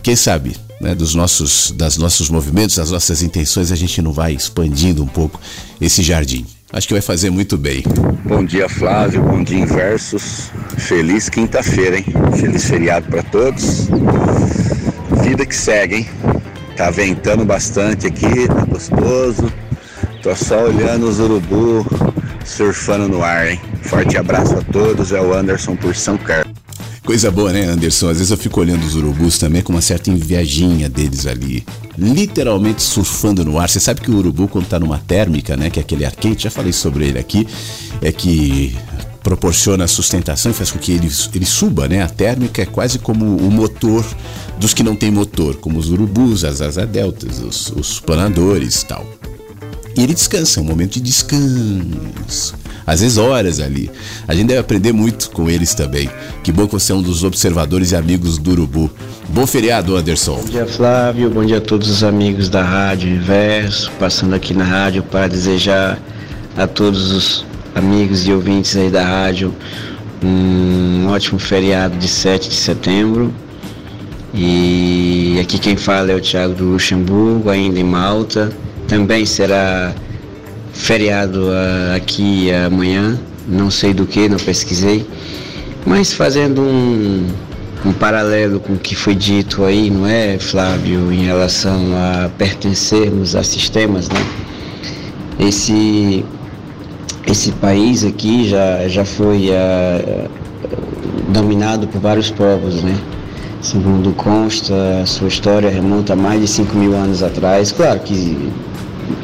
Quem sabe, né, dos nossos, das nossos movimentos, das nossas intenções, a gente não vai expandindo um pouco esse jardim. Acho que vai fazer muito bem. Bom dia, Flávio. Bom dia, Inversos. Feliz quinta-feira, hein? Feliz feriado para todos. Vida que segue, hein? Tá ventando bastante aqui, tá gostoso. Tô só olhando os urubu surfando no ar, hein? Forte abraço a todos. É o Anderson por São Carlos. Coisa boa, né, Anderson? Às vezes eu fico olhando os urubus também com uma certa invejinha deles ali. Literalmente surfando no ar. Você sabe que o urubu, quando tá numa térmica, né, que é aquele ar quente, já falei sobre ele aqui, é que proporciona sustentação e faz com que ele, ele suba, né? A térmica é quase como o motor dos que não têm motor, como os urubus, as asa deltas, os, os planadores tal. E ele descansa, é um momento de descanso às vezes horas ali. A gente deve aprender muito com eles também. Que bom que você é um dos observadores e amigos do Urubu. Bom feriado, Anderson. Bom dia, Flávio. Bom dia a todos os amigos da Rádio Inverso. Passando aqui na rádio para desejar a todos os amigos e ouvintes aí da rádio um ótimo feriado de 7 de setembro. E aqui quem fala é o Thiago do Luxemburgo, ainda em Malta. Também será feriado uh, aqui amanhã, não sei do que, não pesquisei, mas fazendo um, um paralelo com o que foi dito aí, não é, Flávio, em relação a pertencermos a sistemas, né? Esse, esse país aqui já, já foi uh, dominado por vários povos, né? Segundo consta, a sua história remonta a mais de 5 mil anos atrás. Claro que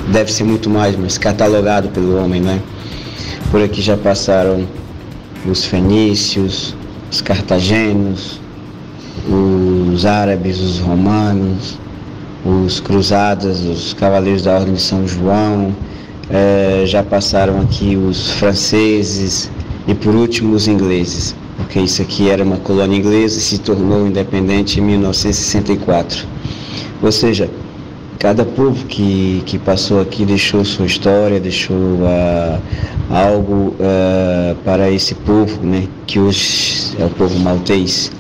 deve ser muito mais, mas catalogado pelo homem, né? Por aqui já passaram os fenícios, os cartagenos, os árabes, os romanos, os cruzadas, os cavaleiros da Ordem de São João, é, já passaram aqui os franceses e por último os ingleses, porque isso aqui era uma colônia inglesa e se tornou independente em 1964. Ou seja, cada povo que, que passou aqui deixou sua história, deixou uh, algo uh, para esse povo, né, que hoje é o povo maltês.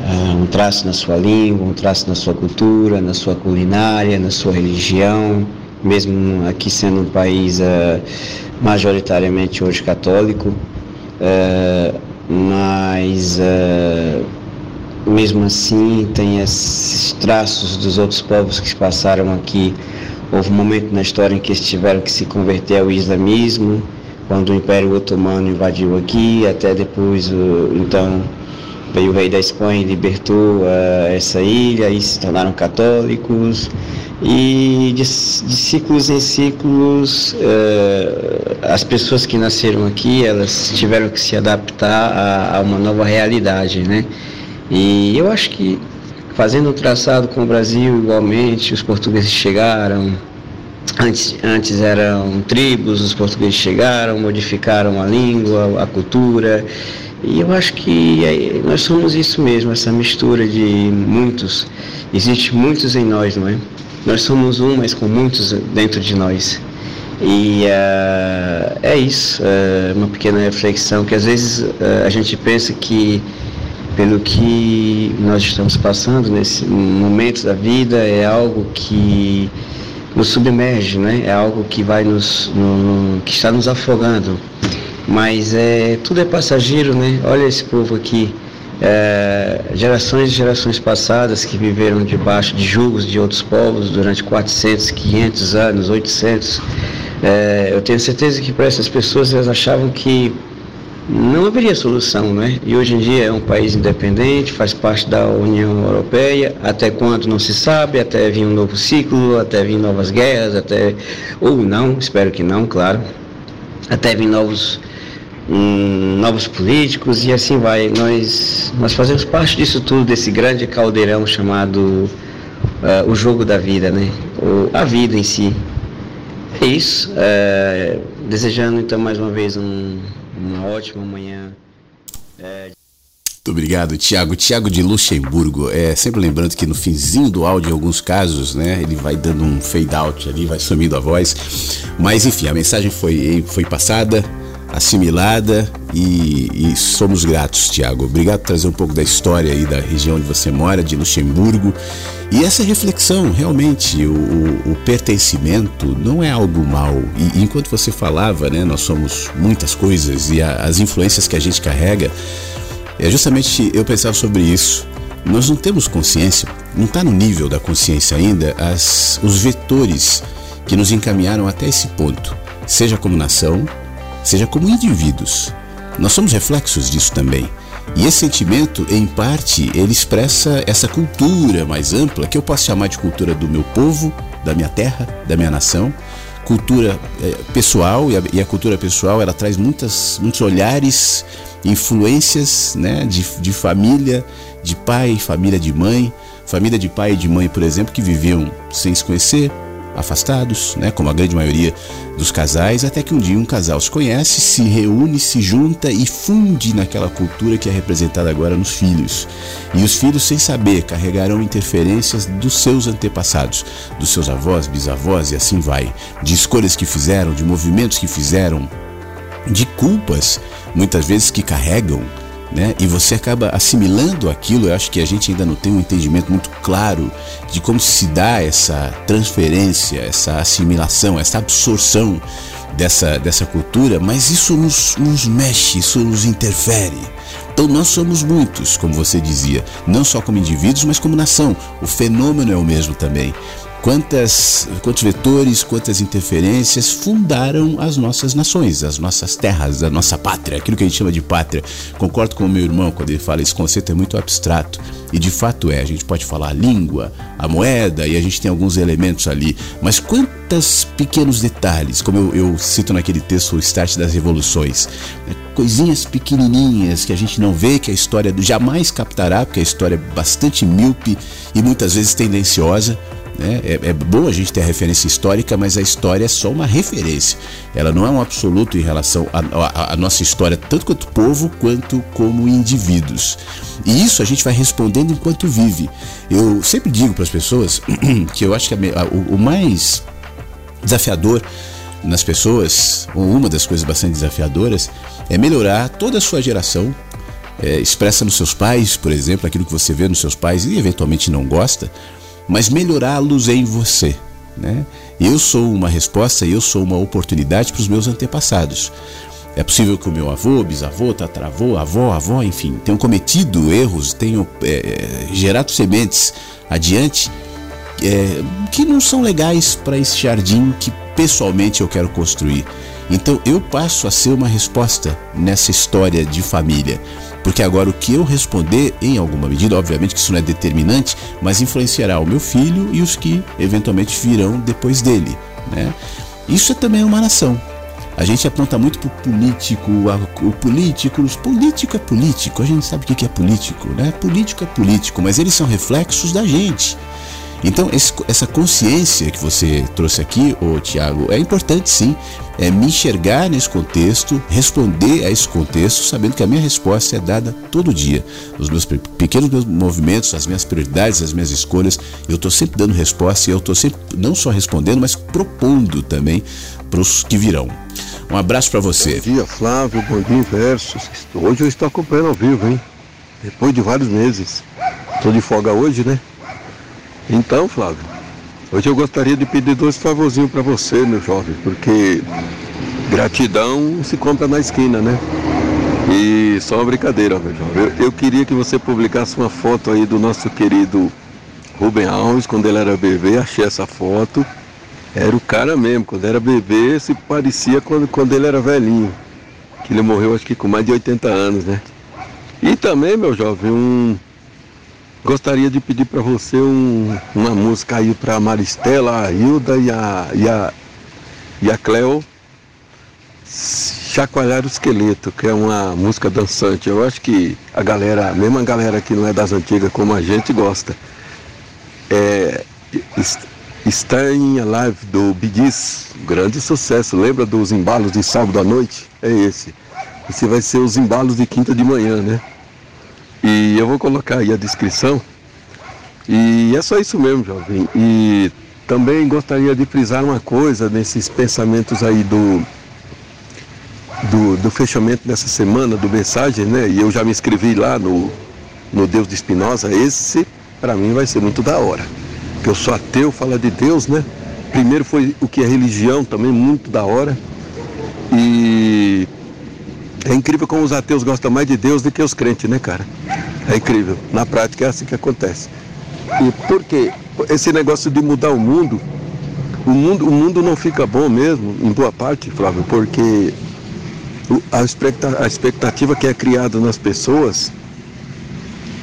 Uh, um traço na sua língua, um traço na sua cultura, na sua culinária, na sua religião, mesmo aqui sendo um país majoritariamente hoje católico, mas mesmo assim tem esses traços dos outros povos que passaram aqui. Houve um momento na história em que eles tiveram que se converter ao islamismo, quando o Império Otomano invadiu aqui, até depois, então, veio o rei da Espanha e libertou uh, essa ilha e se tornaram católicos. E de, de ciclos em ciclos, uh, as pessoas que nasceram aqui, elas tiveram que se adaptar a, a uma nova realidade, né? E eu acho que fazendo o traçado com o Brasil igualmente, os portugueses chegaram, antes, antes eram tribos, os portugueses chegaram, modificaram a língua, a cultura, e eu acho que é, nós somos isso mesmo, essa mistura de muitos, existe muitos em nós, não é? Nós somos um, mas com muitos dentro de nós. E uh, é isso, uh, uma pequena reflexão que às vezes uh, a gente pensa que pelo que nós estamos passando nesse momento da vida é algo que nos submerge, né? É algo que vai nos, no, que está nos afogando. Mas é tudo é passageiro, né? Olha esse povo aqui, é, gerações e gerações passadas que viveram debaixo de julgos de outros povos durante 400, 500 anos, 800. É, eu tenho certeza que para essas pessoas elas achavam que não haveria solução, né? E hoje em dia é um país independente, faz parte da União Europeia, até quando não se sabe, até vir um novo ciclo, até vir novas guerras, até ou não, espero que não, claro, até vir novos hum, novos políticos e assim vai. Nós nós fazemos parte disso tudo, desse grande caldeirão chamado uh, o jogo da vida, né? Ou a vida em si. É isso. Uh, desejando então mais uma vez um uma ótima manhã. É... Muito obrigado, Tiago. Tiago de Luxemburgo. É, sempre lembrando que no finzinho do áudio, em alguns casos, né, ele vai dando um fade out ali, vai sumindo a voz. Mas enfim, a mensagem foi, foi passada, assimilada e, e somos gratos, Tiago. Obrigado por trazer um pouco da história aí da região onde você mora, de Luxemburgo. E essa reflexão, realmente, o, o, o pertencimento não é algo mal. E, enquanto você falava, né, nós somos muitas coisas e a, as influências que a gente carrega, é justamente eu pensava sobre isso. Nós não temos consciência, não está no nível da consciência ainda as, os vetores que nos encaminharam até esse ponto, seja como nação, seja como indivíduos. Nós somos reflexos disso também. E esse sentimento, em parte, ele expressa essa cultura mais ampla, que eu posso chamar de cultura do meu povo, da minha terra, da minha nação, cultura é, pessoal, e a, e a, cultura pessoal ela traz muitas, muitos olhares, influências né, de, de família, de pai, família de mãe, família de pai e de mãe, por exemplo, que viviam sem se conhecer, afastados, né, como a grande maioria dos casais, até que um dia um casal se conhece, se reúne, se junta e funde naquela cultura que é representada agora nos filhos. E os filhos, sem saber, carregarão interferências dos seus antepassados, dos seus avós, bisavós e assim vai, de escolhas que fizeram, de movimentos que fizeram, de culpas, muitas vezes que carregam né? E você acaba assimilando aquilo. Eu acho que a gente ainda não tem um entendimento muito claro de como se dá essa transferência, essa assimilação, essa absorção dessa, dessa cultura, mas isso nos, nos mexe, isso nos interfere. Então nós somos muitos, como você dizia, não só como indivíduos, mas como nação. O fenômeno é o mesmo também. Quantas, quantos vetores, quantas interferências fundaram as nossas nações, as nossas terras, a nossa pátria, aquilo que a gente chama de pátria. Concordo com o meu irmão quando ele fala esse conceito é muito abstrato. E de fato é, a gente pode falar a língua, a moeda, e a gente tem alguns elementos ali. Mas quantos pequenos detalhes, como eu, eu cito naquele texto O Start das Revoluções, né? coisinhas pequenininhas que a gente não vê, que a história jamais captará, porque a história é bastante míope e muitas vezes tendenciosa né? É, é bom a gente ter a referência histórica, mas a história é só uma referência. Ela não é um absoluto em relação à nossa história, tanto quanto povo quanto como indivíduos. E isso a gente vai respondendo enquanto vive. Eu sempre digo para as pessoas que eu acho que a, o, o mais desafiador nas pessoas, ou uma das coisas bastante desafiadoras, é melhorar toda a sua geração, é, expressa nos seus pais, por exemplo, aquilo que você vê nos seus pais e eventualmente não gosta, mas melhorá-los em você. Né? Eu sou uma resposta, eu sou uma oportunidade para os meus antepassados. É possível que o meu avô, bisavô, tataravô, avó, avó, enfim, tenham cometido erros, tenham é, gerado sementes adiante é, que não são legais para esse jardim que pessoalmente eu quero construir. Então eu passo a ser uma resposta nessa história de família. Porque agora o que eu responder, em alguma medida, obviamente que isso não é determinante, mas influenciará o meu filho e os que eventualmente virão depois dele. Né? Isso é também uma nação. A gente aponta muito para o político, o político, os político é político, a gente sabe o que é político, né? Político é político, mas eles são reflexos da gente. Então, esse, essa consciência que você trouxe aqui, Tiago, é importante sim. É me enxergar nesse contexto, responder a esse contexto, sabendo que a minha resposta é dada todo dia. Os meus pequenos movimentos, as minhas prioridades, as minhas escolhas, eu estou sempre dando resposta e eu estou sempre não só respondendo, mas propondo também para os que virão. Um abraço para você. Bom dia, Flávio. Bom dia, Versos. Hoje eu estou acompanhando ao vivo, hein? Depois de vários meses. Estou de folga hoje, né? Então, Flávio, hoje eu gostaria de pedir dois favorzinhos para você, meu jovem, porque gratidão se compra na esquina, né? E só uma brincadeira, meu jovem. Eu, eu queria que você publicasse uma foto aí do nosso querido Rubem Alves, quando ele era bebê, achei essa foto. Era o cara mesmo, quando era bebê, se parecia quando, quando ele era velhinho. Que ele morreu acho que com mais de 80 anos, né? E também, meu jovem, um. Gostaria de pedir para você um, uma música aí para Maristela, a Hilda e a, e a, e a Cleo Chacoalhar o Esqueleto, que é uma música dançante. Eu acho que a galera, mesmo a galera que não é das antigas como a gente, gosta. É, Staying Alive do Bigis, grande sucesso. Lembra dos embalos de sábado à noite? É esse. Esse vai ser os embalos de quinta de manhã, né? E eu vou colocar aí a descrição. E é só isso mesmo, jovem. E também gostaria de frisar uma coisa nesses pensamentos aí do, do, do fechamento dessa semana, do mensagem, né? E eu já me inscrevi lá no, no Deus de Espinosa. Esse, para mim, vai ser muito da hora. Porque eu sou ateu, fala de Deus, né? Primeiro foi o que é religião, também muito da hora. E é incrível como os ateus gostam mais de Deus do que os crentes, né, cara? É incrível. Na prática é assim que acontece. E por quê? Esse negócio de mudar o mundo, o mundo, o mundo não fica bom mesmo, em boa parte, Flávio, porque a expectativa que é criada nas pessoas,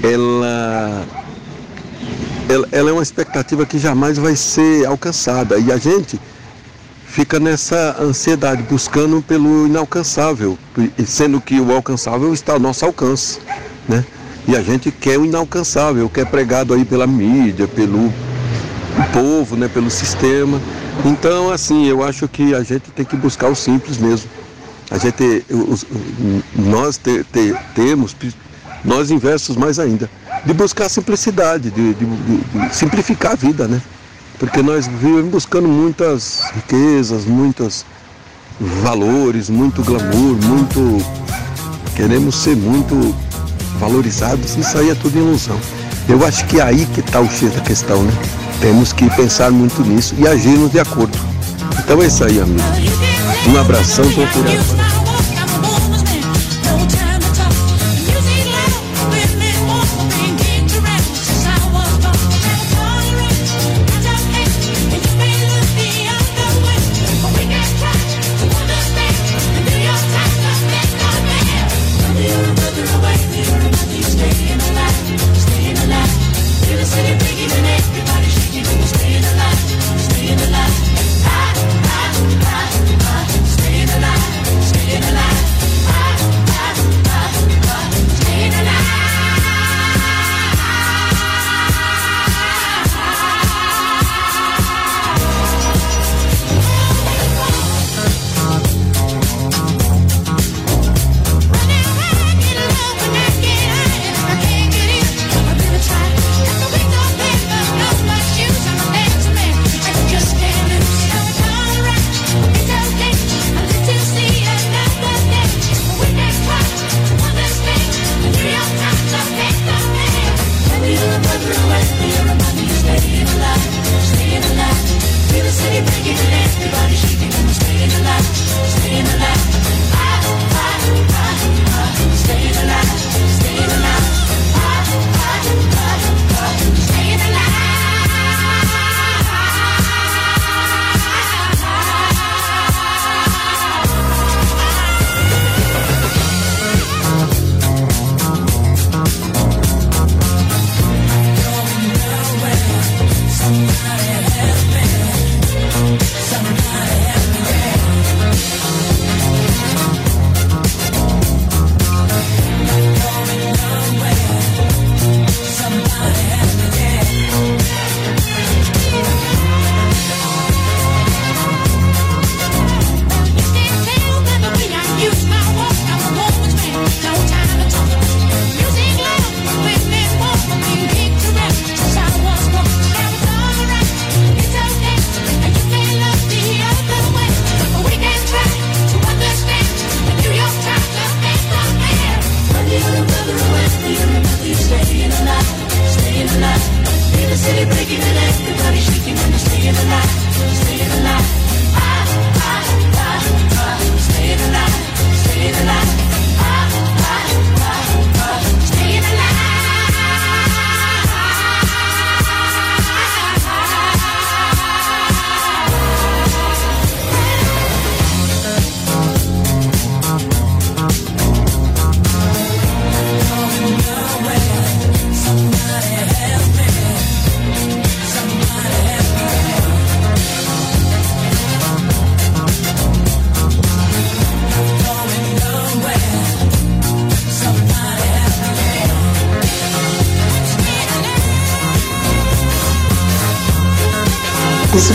ela, ela, ela é uma expectativa que jamais vai ser alcançada. E a gente fica nessa ansiedade, buscando pelo inalcançável, sendo que o alcançável está ao nosso alcance, né? E a gente quer o inalcançável, que é pregado aí pela mídia, pelo povo, né, pelo sistema. Então, assim, eu acho que a gente tem que buscar o simples mesmo. A gente, os, nós te, te, temos, nós inversos mais ainda, de buscar a simplicidade, de, de, de simplificar a vida, né? Porque nós vivemos buscando muitas riquezas, muitos valores, muito glamour, muito. Queremos ser muito valorizados, isso aí é tudo ilusão. Eu acho que é aí que está o X da questão, né? Temos que pensar muito nisso e agirmos de acordo. Então é isso aí, amigo. Um abração, doutor. Isso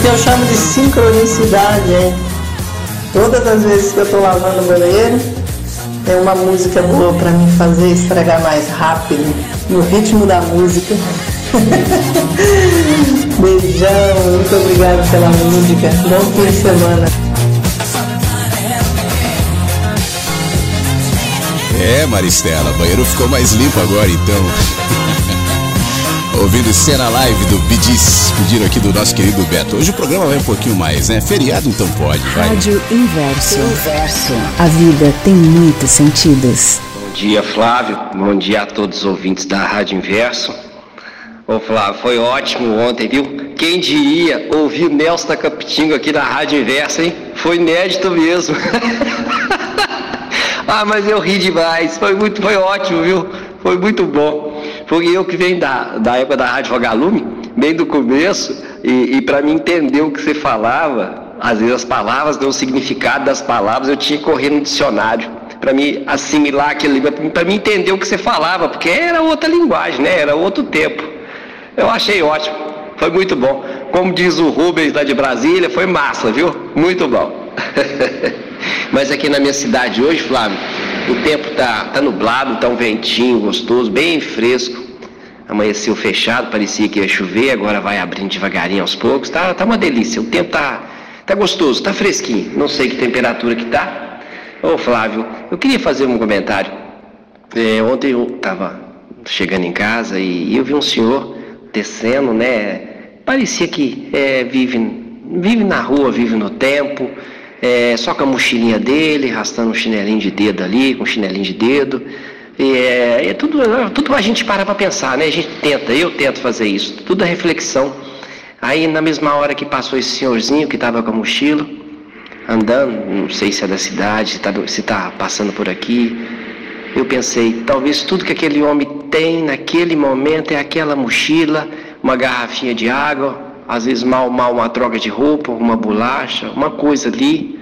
que eu chamo de sincronicidade, hein? Todas as vezes que eu tô lavando o banheiro, tem uma música boa para me fazer estragar mais rápido, no ritmo da música. Beijão, muito obrigada pela música. Bom fim de semana. É, Maristela, o banheiro ficou mais limpo agora então. Ouvindo cena live do Bidis, pediram aqui do nosso querido Beto. Hoje o programa vai um pouquinho mais, né? Feriado então pode, vai. Rádio Inverso. Inverso. A vida tem muitos sentidos. Bom dia, Flávio. Bom dia a todos os ouvintes da Rádio Inverso. Ô Flávio, foi ótimo ontem, viu? Quem diria ouvir Nelson da Capitinga aqui na Rádio Inverso, hein? Foi inédito mesmo. ah, mas eu ri demais. Foi muito, foi ótimo, viu? Foi muito bom. Foi eu que venho da, da época da Rádio Vagalume, bem do começo, e, e para mim entender o que você falava, às vezes as palavras, o significado das palavras, eu tinha que correr no dicionário para mim assimilar aquele para mim entender o que você falava, porque era outra linguagem, né? Era outro tempo. Eu achei ótimo, foi muito bom. Como diz o Rubens lá de Brasília, foi massa, viu? Muito bom. Mas aqui na minha cidade hoje, Flávio, o tempo tá, tá nublado, tá um ventinho gostoso, bem fresco. Amanheceu fechado, parecia que ia chover, agora vai abrindo devagarinho aos poucos. Tá, tá uma delícia. O tempo tá, tá gostoso, tá fresquinho. Não sei que temperatura que tá. Ô Flávio, eu queria fazer um comentário. É, ontem eu tava chegando em casa e eu vi um senhor descendo, né? Parecia que é, vive, vive na rua, vive no tempo é, só com a mochilinha dele, arrastando um chinelinho de dedo ali, com um chinelinho de dedo. É, é tudo, tudo a gente para para pensar, né? A gente tenta, eu tento fazer isso, tudo é reflexão. Aí na mesma hora que passou esse senhorzinho que estava com a mochila, andando, não sei se é da cidade, se está tá passando por aqui, eu pensei, talvez tudo que aquele homem tem naquele momento é aquela mochila, uma garrafinha de água, às vezes mal, mal uma troca de roupa, uma bolacha, uma coisa ali,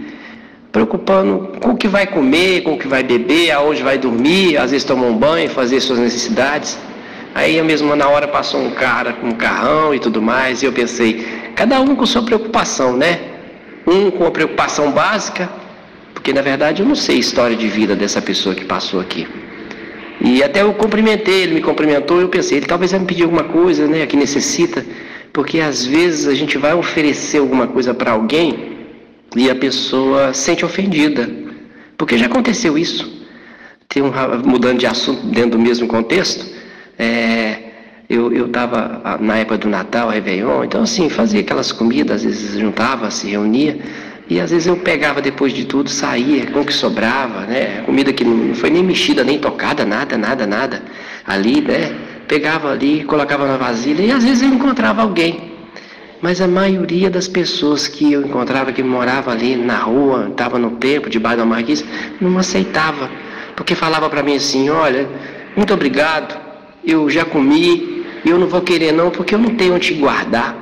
preocupando com o que vai comer, com o que vai beber, aonde vai dormir, às vezes tomar um banho, fazer suas necessidades. Aí mesmo na hora passou um cara com um carrão e tudo mais, e eu pensei, cada um com sua preocupação, né? Um com a preocupação básica, porque na verdade eu não sei a história de vida dessa pessoa que passou aqui. E até eu cumprimentei, ele me cumprimentou, eu pensei, ele talvez vai me pedir alguma coisa, né, que necessita. Porque às vezes a gente vai oferecer alguma coisa para alguém e a pessoa sente ofendida. Porque já aconteceu isso. Tem um, mudando de assunto dentro do mesmo contexto, é, eu estava na época do Natal, Réveillon, então assim, fazia aquelas comidas, às vezes juntava, se reunia, e às vezes eu pegava depois de tudo, saía com o que sobrava, né? Comida que não foi nem mexida, nem tocada, nada, nada, nada. Ali, né? Pegava ali, colocava na vasilha e às vezes eu encontrava alguém. Mas a maioria das pessoas que eu encontrava que morava ali na rua, estava no tempo, debaixo da marquise, não aceitava. Porque falava para mim assim, olha, muito obrigado, eu já comi, eu não vou querer não, porque eu não tenho onde guardar.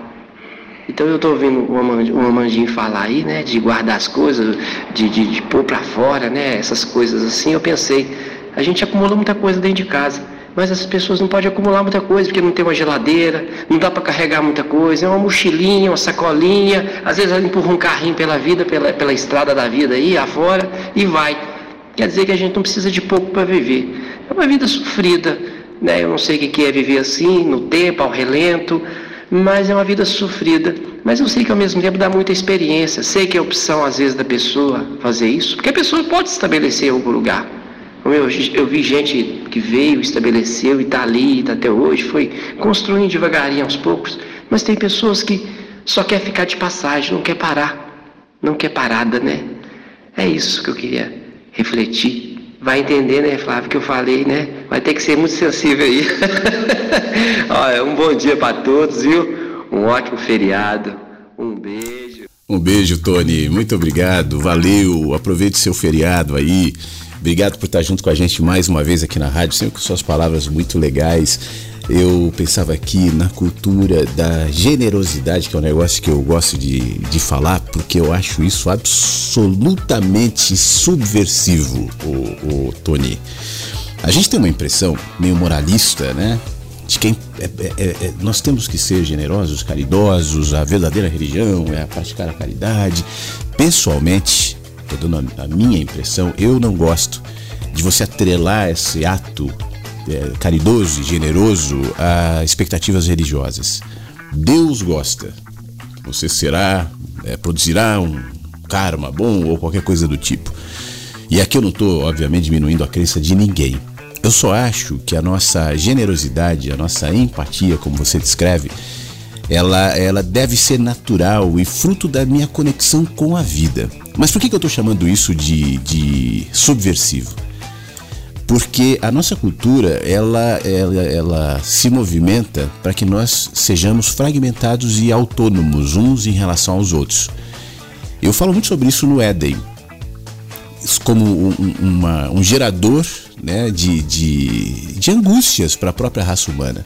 Então eu estou ouvindo o Amandinho falar aí, né, de guardar as coisas, de, de, de pôr para fora, né, essas coisas assim, eu pensei, a gente acumula muita coisa dentro de casa. Mas as pessoas não podem acumular muita coisa, porque não tem uma geladeira, não dá para carregar muita coisa, é uma mochilinha, uma sacolinha, às vezes empurra um carrinho pela vida, pela, pela estrada da vida aí, afora, e vai. Quer dizer que a gente não precisa de pouco para viver. É uma vida sofrida, né? Eu não sei o que é viver assim, no tempo, ao relento, mas é uma vida sofrida. Mas eu sei que ao mesmo tempo dá muita experiência. Sei que é opção, às vezes, da pessoa fazer isso, porque a pessoa pode estabelecer algum lugar. Eu, eu vi gente que veio, estabeleceu e está ali, está até hoje, foi construindo devagarinho aos poucos. Mas tem pessoas que só quer ficar de passagem, não quer parar, não quer parada, né? É isso que eu queria refletir. Vai entender, né, Flávio, que eu falei, né? Vai ter que ser muito sensível aí. Olha, um bom dia para todos, viu? Um ótimo feriado. Um beijo. Um beijo, Tony. Muito obrigado. Valeu. Aproveite seu feriado aí. Obrigado por estar junto com a gente mais uma vez aqui na rádio, sempre com suas palavras muito legais. Eu pensava aqui na cultura da generosidade, que é um negócio que eu gosto de, de falar, porque eu acho isso absolutamente subversivo, o, o Tony. A gente tem uma impressão meio moralista, né? De quem é, é, é, nós temos que ser generosos, caridosos, a verdadeira religião é praticar a caridade. Pessoalmente, estou dando a, a, minha impressão, eu não gosto de você atrelar esse ato é, caridoso e generoso a expectativas religiosas. Deus gosta. Você será, é, produzirá um karma bom ou qualquer coisa do tipo. E aqui eu não estou, obviamente, diminuindo a crença de ninguém. Eu só acho que a nossa generosidade, a nossa empatia, como você descreve, ela, ela deve ser natural e fruto da minha conexão com a vida. Mas por que, que eu estou chamando isso de, de subversivo? Porque a nossa cultura ela, ela, ela se movimenta para que nós sejamos fragmentados e autônomos uns em relação aos outros. Eu falo muito sobre isso no Éden, como um, uma, um gerador né, de, de, de angústias para a própria raça humana.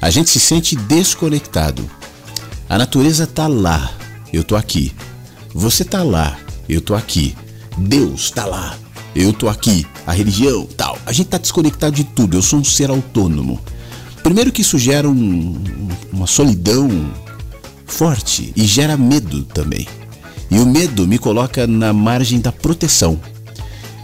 A gente se sente desconectado. A natureza está lá, eu tô aqui. Você está lá, eu tô aqui. Deus está lá, eu tô aqui. A religião, tal. A gente está desconectado de tudo. Eu sou um ser autônomo. Primeiro que isso gera um, uma solidão forte e gera medo também. E o medo me coloca na margem da proteção.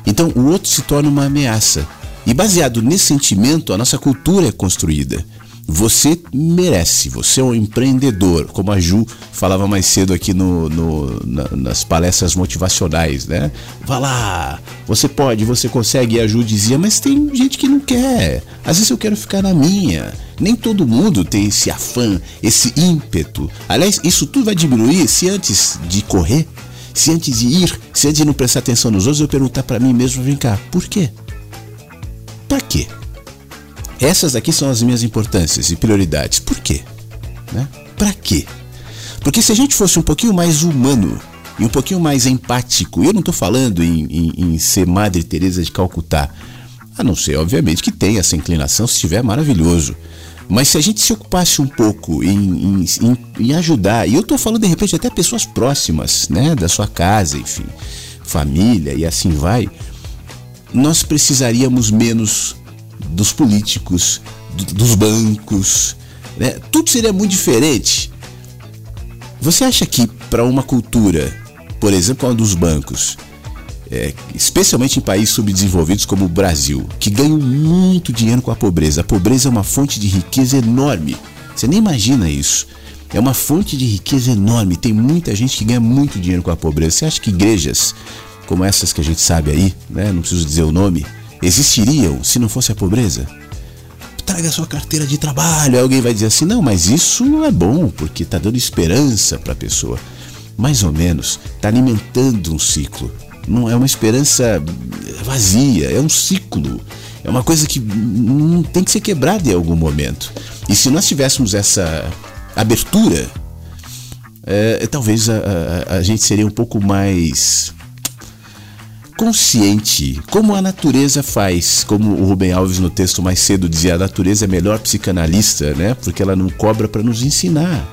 Então o outro se torna uma ameaça. E baseado nesse sentimento, a nossa cultura é construída. Você merece, você é um empreendedor, como a Ju falava mais cedo aqui no, no na, nas palestras motivacionais, né? Vá lá, você pode, você consegue. E a Ju dizia, mas tem gente que não quer. Às vezes eu quero ficar na minha. Nem todo mundo tem esse afã, esse ímpeto. Aliás, isso tudo vai diminuir se antes de correr, se antes de ir, se antes de não prestar atenção nos outros, eu perguntar para mim mesmo, vem cá, por quê? Para quê? Essas aqui são as minhas importâncias e prioridades. Por quê? Né? Para quê? Porque se a gente fosse um pouquinho mais humano e um pouquinho mais empático, eu não estou falando em, em, em, ser Madre Teresa de Calcutá, a não ser, obviamente, que tem essa inclinação, se estiver maravilhoso. Mas se a gente se ocupasse um pouco em, em, em ajudar, e eu estou falando de repente até pessoas próximas, né, da sua casa, enfim, família e assim vai, nós precisaríamos menos dos políticos, do, dos bancos, né? tudo seria muito diferente. Você acha que para uma cultura, por exemplo, a dos bancos, é, especialmente em países subdesenvolvidos como o Brasil, que ganham muito dinheiro com a pobreza, a pobreza é uma fonte de riqueza enorme. Você nem imagina isso. É uma fonte de riqueza enorme. Tem muita gente que ganha muito dinheiro com a pobreza. Você acha que igrejas como essas que a gente sabe aí, né? não preciso dizer o nome, existiriam se não fosse a pobreza? Traga sua carteira de trabalho. Aí alguém vai dizer assim: não, mas isso é bom, porque está dando esperança para a pessoa. Mais ou menos, está alimentando um ciclo. Não é uma esperança vazia, é um ciclo. É uma coisa que tem que ser quebrada em algum momento. E se nós tivéssemos essa abertura, é, talvez a, a, a gente seria um pouco mais consciente, como a natureza faz, como o Rubem Alves no texto mais cedo dizia, a natureza é melhor psicanalista, né? Porque ela não cobra para nos ensinar.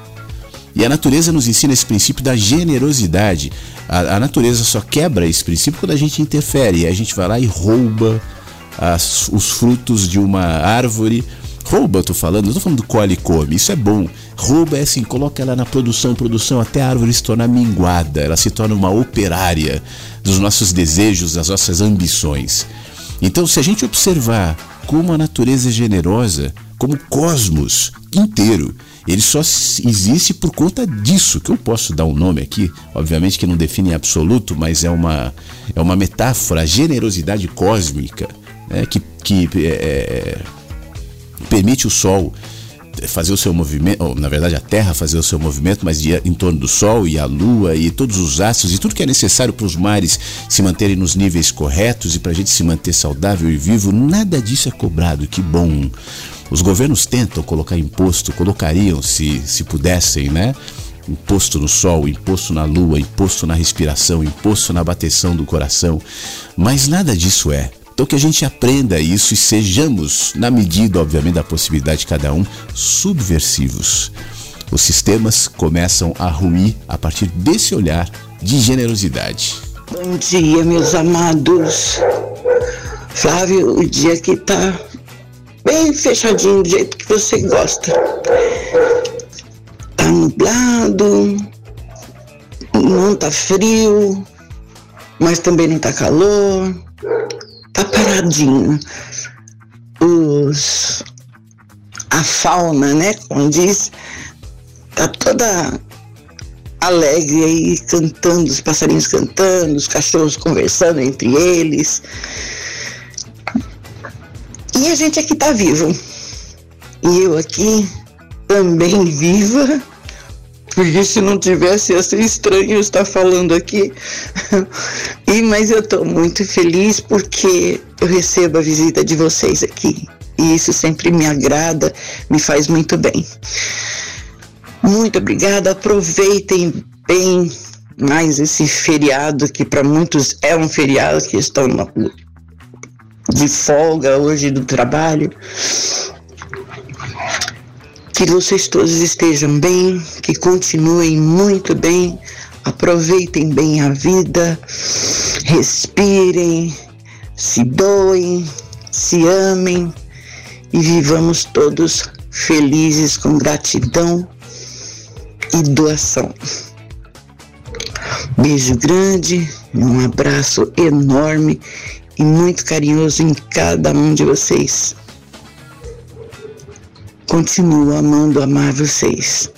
E a natureza nos ensina esse princípio da generosidade. A, a, natureza só quebra esse princípio quando a gente interfere. A gente vai lá e rouba as, os frutos de uma árvore Rouba, eu tô falando, não tô falando do colhe e come, isso é bom. Rouba é assim, coloca ela na produção, produção, até a árvore se tornar minguada, ela se torna uma operária dos nossos desejos, das nossas ambições. Então, se a gente observar como a natureza é generosa, como o cosmos inteiro, ele só existe por conta disso, que eu posso dar um nome aqui, obviamente que não define em absoluto, mas é uma, é uma metáfora, a generosidade cósmica, né, que, que é, permite o Sol fazer o seu movimento, ou, na verdade a Terra fazer o seu movimento, mas em torno do Sol e a Lua e todos os astros e tudo que é necessário para os mares se manterem nos níveis corretos e para a gente se manter saudável e vivo, nada disso é cobrado. Que bom! Os governos tentam colocar imposto, colocariam se, se pudessem, né? Imposto no sol, imposto na lua, imposto na respiração, imposto na bateção do coração, mas nada disso é. Então que a gente aprenda isso e sejamos, na medida, obviamente, da possibilidade de cada um, subversivos. Os sistemas começam a ruir a partir desse olhar de generosidade. Bom dia, meus amados. Flávio, o dia que tá bem fechadinho do jeito que você gosta. Tá nublado, não tá frio, mas também não tá calor. Tá paradinho. Os a fauna, né, como diz, tá toda alegre aí, cantando, os passarinhos cantando, os cachorros conversando entre eles. E a gente aqui tá vivo. E eu aqui também viva, porque se não tivesse ia ser estranho estar falando aqui. e mas eu tô muito feliz porque eu recebo a visita de vocês aqui. E isso sempre me agrada, me faz muito bem. Muito obrigada. Aproveitem bem mais esse feriado que para muitos é um feriado que estão de folga hoje do trabalho. Que vocês todos estejam bem, que continuem muito bem, aproveitem bem a vida, respirem, se doem, se amem e vivamos todos felizes com gratidão e doação. Beijo grande, um abraço enorme e muito carinhoso em cada um de vocês. Continuo amando amar vocês.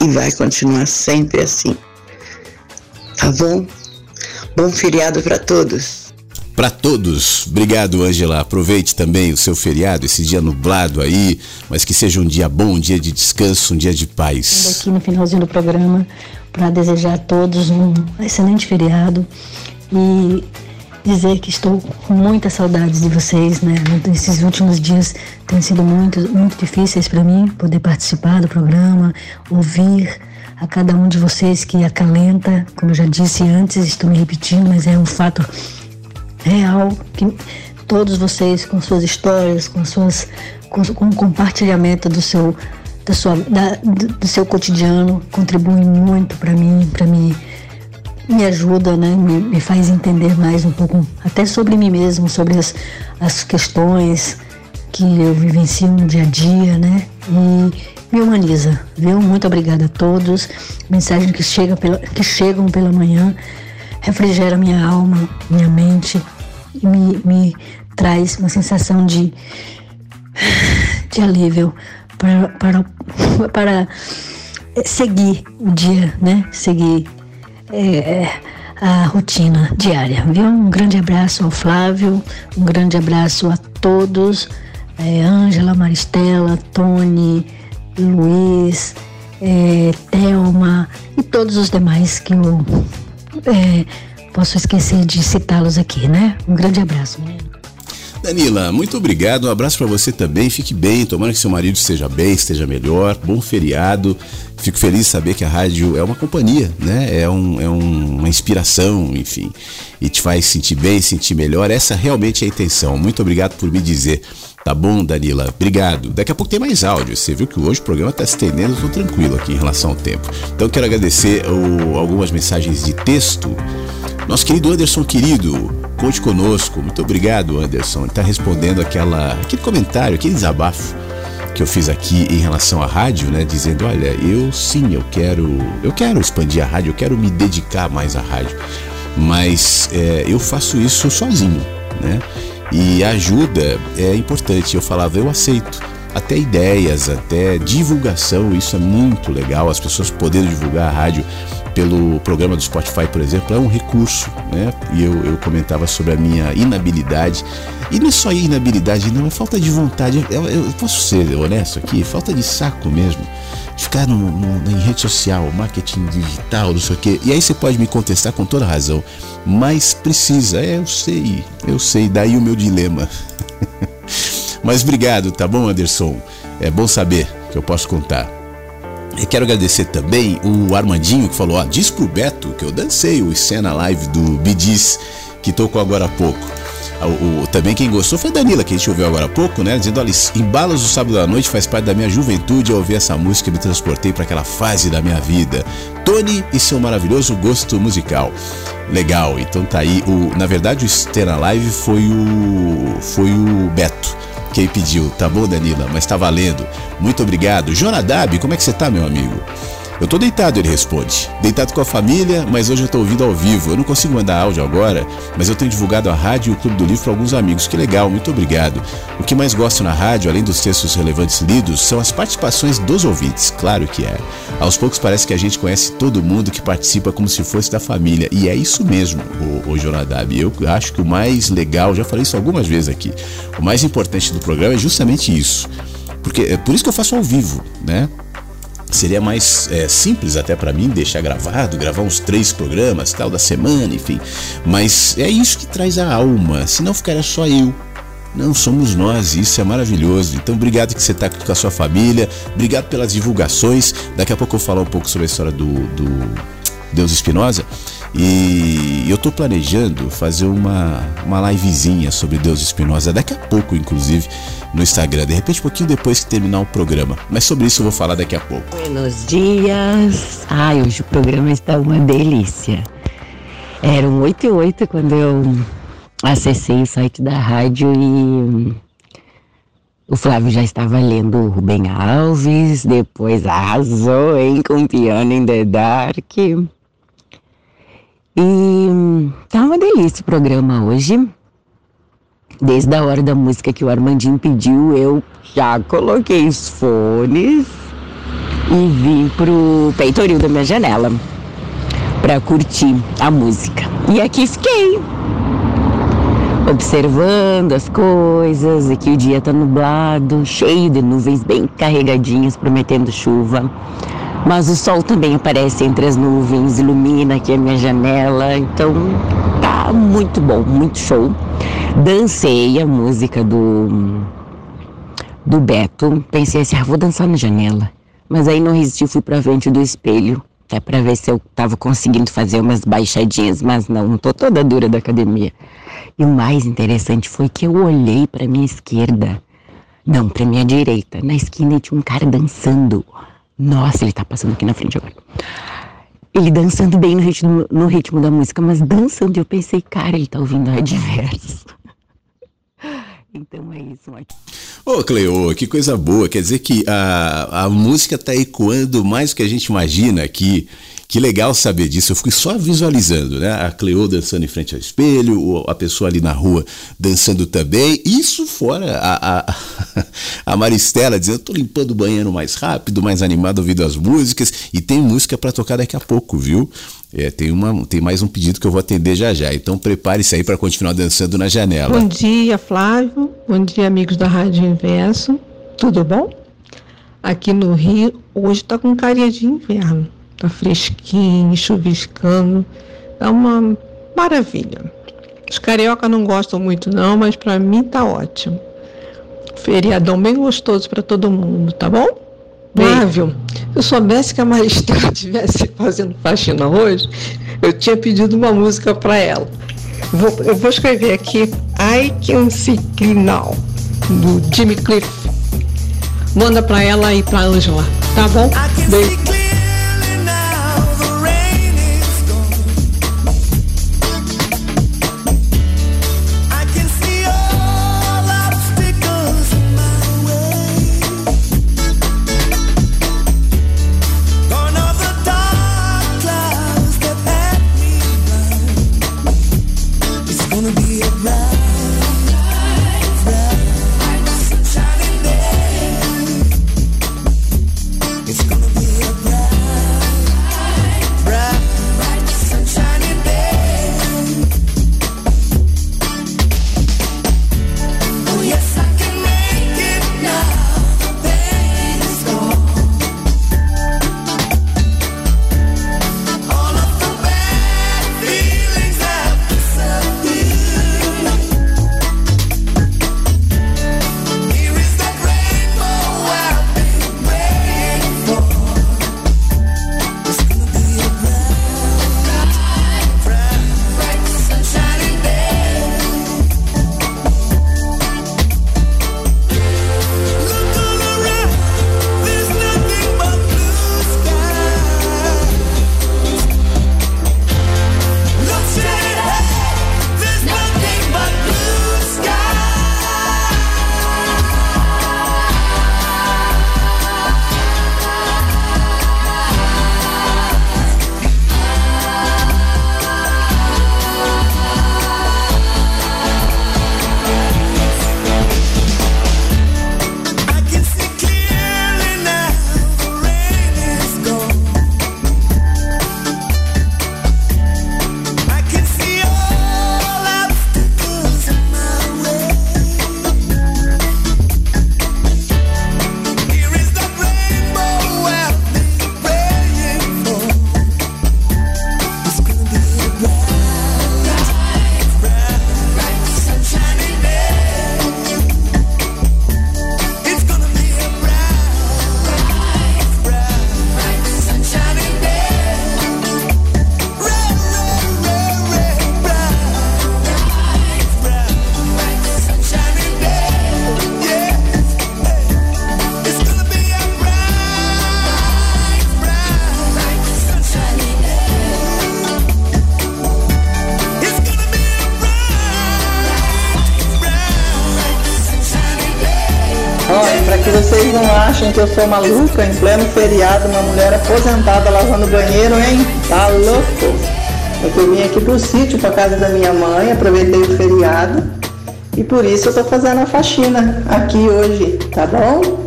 E vai continuar sempre assim. Tá bom? Bom feriado para todos. Para todos, obrigado Angela. Aproveite também o seu feriado, esse dia nublado aí, mas que seja um dia bom, um dia de descanso, um dia de paz. Aqui no finalzinho do programa, para desejar a todos um excelente feriado e dizer que estou com muitas saudades de vocês, né? Esses últimos dias têm sido muito, muito difíceis para mim poder participar do programa, ouvir a cada um de vocês que acalenta, como eu já disse antes, estou me repetindo, mas é um fato real que todos vocês com suas histórias, com suas com, com o compartilhamento do seu da sua da, do seu cotidiano contribuem muito para mim, para mim me ajuda, né? Me, me, faz entender mais um pouco, até sobre mim mesmo, sobre as, as questões que eu vivencio no dia a dia, né? E me humaniza, viu? Muito obrigada a todos. Mensagens que, chega pela, que chegam pela manhã refrigera minha alma, minha mente e me, me traz uma sensação de, de alívio para, para, para seguir o dia, né? Seguir é, é, a rotina diária, viu? Um grande abraço ao Flávio, um grande abraço a todos, é, Ângela, Maristela, Tony, Luiz, é, Thelma e todos os demais que eu é, posso esquecer de citá-los aqui, né? Um grande abraço, menino. Danila, muito obrigado. Um abraço para você também. Fique bem. Tomara que seu marido esteja bem, esteja melhor. Bom feriado. Fico feliz de saber que a rádio é uma companhia, né? É, um, é um, uma inspiração, enfim. E te faz sentir bem, sentir melhor. Essa realmente é a intenção. Muito obrigado por me dizer. Tá bom, Danila? Obrigado. Daqui a pouco tem mais áudio. Você viu que hoje o programa está estendendo, estou tranquilo aqui em relação ao tempo. Então quero agradecer o, algumas mensagens de texto. Nosso querido Anderson querido, conte conosco. Muito obrigado, Anderson. Está respondendo aquela, aquele comentário, aquele desabafo que eu fiz aqui em relação à rádio, né, dizendo, olha, eu sim, eu quero, eu quero expandir a rádio, eu quero me dedicar mais à rádio, mas é, eu faço isso sozinho, né? E ajuda é importante. Eu falava, eu aceito até ideias, até divulgação, isso é muito legal. As pessoas poderem divulgar a rádio pelo programa do Spotify, por exemplo, é um recurso, né? E eu, eu comentava sobre a minha inabilidade. E não é só inabilidade, não, é falta de vontade. Eu, eu posso ser honesto aqui, falta de saco mesmo. Ficar no, no, em rede social, marketing digital, não sei o quê. E aí você pode me contestar com toda razão. Mas precisa, é, eu sei, eu sei, daí o meu dilema. Mas obrigado, tá bom, Anderson? É bom saber que eu posso contar. E quero agradecer também o Armandinho que falou: ó, diz pro Beto que eu dancei o cena live do Bidis que tocou agora há pouco. O, o, também quem gostou foi Danila, que a gente ouviu agora há pouco, né? Dizendo: olha, embalos do sábado à noite faz parte da minha juventude. Ao ouvir essa música, me transportei para aquela fase da minha vida. Tony e seu maravilhoso gosto musical. Legal, então tá aí. O, na verdade, o Stena Live foi o, foi o Beto quem pediu. Tá bom, Danila, mas tá valendo. Muito obrigado. Jonadab, como é que você tá, meu amigo? Eu tô deitado, ele responde. Deitado com a família, mas hoje eu tô ouvindo ao vivo. Eu não consigo mandar áudio agora, mas eu tenho divulgado a rádio e o Clube do Livro para alguns amigos. Que legal, muito obrigado. O que mais gosto na rádio, além dos textos relevantes lidos, são as participações dos ouvintes. Claro que é. Aos poucos parece que a gente conhece todo mundo que participa como se fosse da família. E é isso mesmo, o, o Jonadab. Eu acho que o mais legal, já falei isso algumas vezes aqui, o mais importante do programa é justamente isso. Porque é por isso que eu faço ao vivo, né? Seria mais é, simples até para mim deixar gravado, gravar uns três programas tal da semana, enfim. Mas é isso que traz a alma, senão ficaria só eu. Não, somos nós, isso é maravilhoso. Então, obrigado que você está com a sua família, obrigado pelas divulgações. Daqui a pouco eu vou falar um pouco sobre a história do, do Deus Espinosa. E eu estou planejando fazer uma, uma livezinha sobre Deus Espinosa daqui a pouco, inclusive, no Instagram. De repente, um pouquinho depois que terminar o programa. Mas sobre isso eu vou falar daqui a pouco. Buenos dias. Ai, hoje o programa está uma delícia. Eram 8 e 8 quando eu acessei o site da rádio e o Flávio já estava lendo o Rubem Alves, depois arrasou, hein, com Piano in the Dark. E tá uma delícia o programa hoje. Desde a hora da música que o Armandinho pediu, eu já coloquei os fones e vim pro peitoril da minha janela para curtir a música. E aqui fiquei, observando as coisas, que o dia tá nublado, cheio de nuvens bem carregadinhas, prometendo chuva. Mas o sol também aparece entre as nuvens, ilumina aqui a minha janela, então tá muito bom, muito show. Dancei a música do do Beto, pensei assim, ah, vou dançar na janela. Mas aí não resisti, fui pra frente do espelho, até pra ver se eu tava conseguindo fazer umas baixadinhas, mas não, não tô toda dura da academia. E o mais interessante foi que eu olhei para minha esquerda, não, para minha direita, na esquina tinha um cara dançando. Nossa, ele tá passando aqui na frente agora. Ele dançando bem no ritmo, no ritmo da música, mas dançando, eu pensei, cara, ele tá ouvindo a diverso. Então é isso, Marcos. Ô, Cleo, que coisa boa. Quer dizer que a, a música tá ecoando mais do que a gente imagina aqui. Que legal saber disso. Eu fui só visualizando, né? A Cleo dançando em frente ao espelho, a pessoa ali na rua dançando também. Isso fora a, a, a Maristela dizendo: tô limpando o banheiro mais rápido, mais animado, ouvindo as músicas. E tem música para tocar daqui a pouco, viu? É, tem, uma, tem mais um pedido que eu vou atender já já. Então prepare-se aí para continuar dançando na janela. Bom dia, Flávio. Bom dia, amigos da Rádio Inverso. Tudo bom? Aqui no Rio, hoje está com carinha de inverno. Tá fresquinho, chuviscando. É uma maravilha. Os carioca não gostam muito não, mas para mim tá ótimo. Feriadão bem gostoso para todo mundo, tá bom? Flávio, se eu soubesse que a Maristela estivesse fazendo faxina hoje, eu tinha pedido uma música para ela. Vou, eu vou escrever aqui I Can See Clean Now, do Jimmy Cliff. Manda para ela e para Angela, tá bom? Beijo. Que eu sou maluca em pleno feriado, uma mulher aposentada lavando banheiro, hein? Tá louco? Eu vim aqui pro sítio, pra casa da minha mãe, aproveitei o feriado e por isso eu tô fazendo a faxina aqui hoje, tá bom?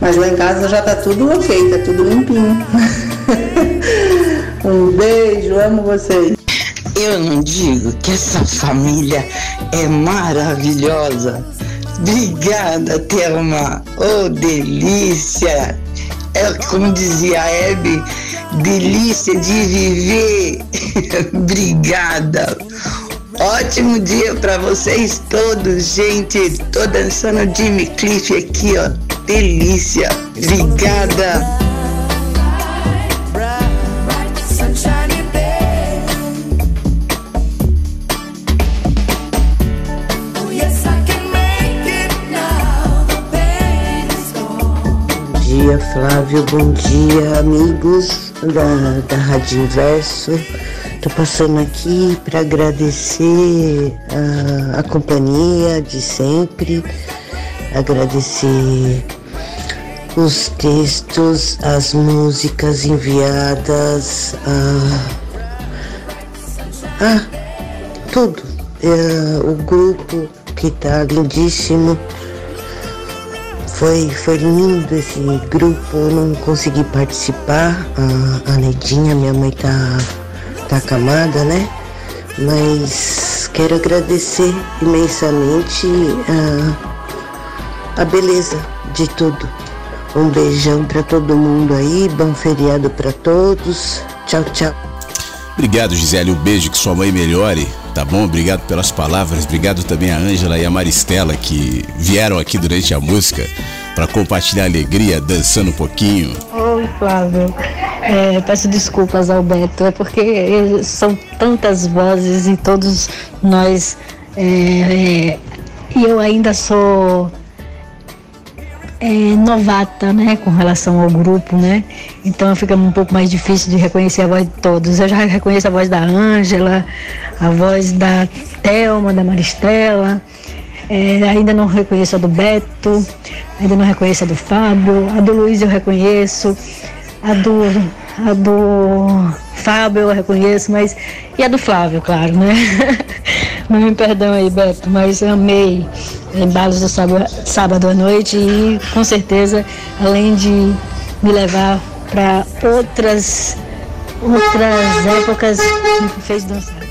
Mas lá em casa já tá tudo ok, tá tudo limpinho. um beijo, amo vocês. Eu não digo que essa família é maravilhosa. Obrigada, Thelma. Oh, delícia. É como dizia a Hebe, delícia de viver. Obrigada. Ótimo dia para vocês todos, gente. Tô dançando Jimmy Cliff aqui, ó. Delícia. Obrigada. Flávio. Bom dia, amigos da, da Rádio Inverso. Tô passando aqui para agradecer a, a companhia de sempre, agradecer os textos, as músicas enviadas, a, a tudo. É, o grupo que tá lindíssimo. Foi, foi lindo esse grupo, eu não consegui participar. A, a Nedinha, minha mãe tá, tá acamada, né? Mas quero agradecer imensamente a, a beleza de tudo. Um beijão para todo mundo aí, bom feriado para todos. Tchau, tchau. Obrigado, Gisele. Um beijo, que sua mãe melhore, tá bom? Obrigado pelas palavras. Obrigado também a Ângela e a Maristela que vieram aqui durante a música para compartilhar alegria, dançando um pouquinho. Oi, Flávio. É, peço desculpas ao Beto, é porque são tantas vozes e todos nós. É, é, e eu ainda sou é, novata, né, com relação ao grupo, né? Então fica um pouco mais difícil de reconhecer a voz de todos. Eu já reconheço a voz da Ângela, a voz da Thelma, da Maristela. É, ainda não reconheço a do Beto, ainda não reconheço a do Fábio, a do Luiz eu reconheço, a do, a do Fábio eu reconheço, mas. E a do Flávio, claro, né? me perdão aí, Beto, mas amei embalos do sábado, sábado à noite e com certeza, além de me levar para outras, outras épocas, me fez dançar.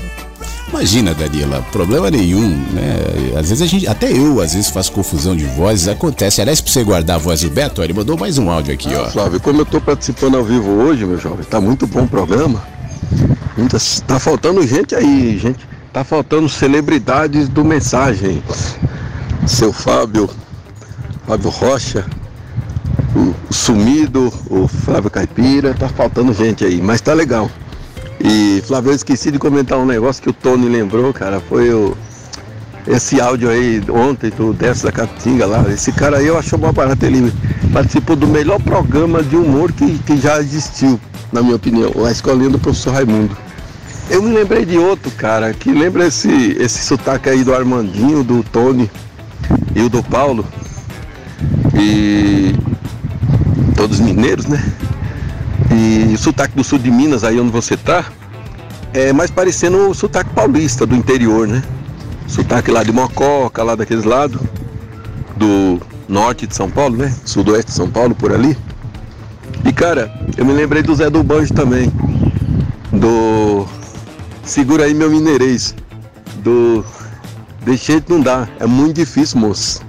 Imagina, Danila, problema nenhum, né? Às vezes a gente, até eu, às vezes faço confusão de vozes, acontece. Aliás, pra você guardar a voz do Beto, ele mandou mais um áudio aqui, ó. Flávio, como eu tô participando ao vivo hoje, meu jovem, tá muito bom o programa. Muitas, tá faltando gente aí, gente. Tá faltando celebridades do mensagem. Seu Fábio, Fábio Rocha, o Sumido, o Flávio Caipira, tá faltando gente aí, mas tá legal. E Flávio, eu esqueci de comentar um negócio que o Tony lembrou, cara, foi o esse áudio aí ontem do Décio da Capitinga lá. Esse cara aí eu acho uma barata, ele participou do melhor programa de humor que, que já existiu, na minha opinião, a escolinha do professor Raimundo. Eu me lembrei de outro, cara, que lembra esse, esse sotaque aí do Armandinho, do Tony e o do Paulo. E todos mineiros, né? E sotaque do sul de Minas, aí onde você tá, é mais parecendo o sotaque paulista do interior, né? Sotaque lá de Mococa, lá daqueles lados, do norte de São Paulo, né? Sudoeste de São Paulo, por ali. E cara, eu me lembrei do Zé do Banjo também. Do Segura aí meu mineirês. Do Desse jeito não dá, é muito difícil, moço.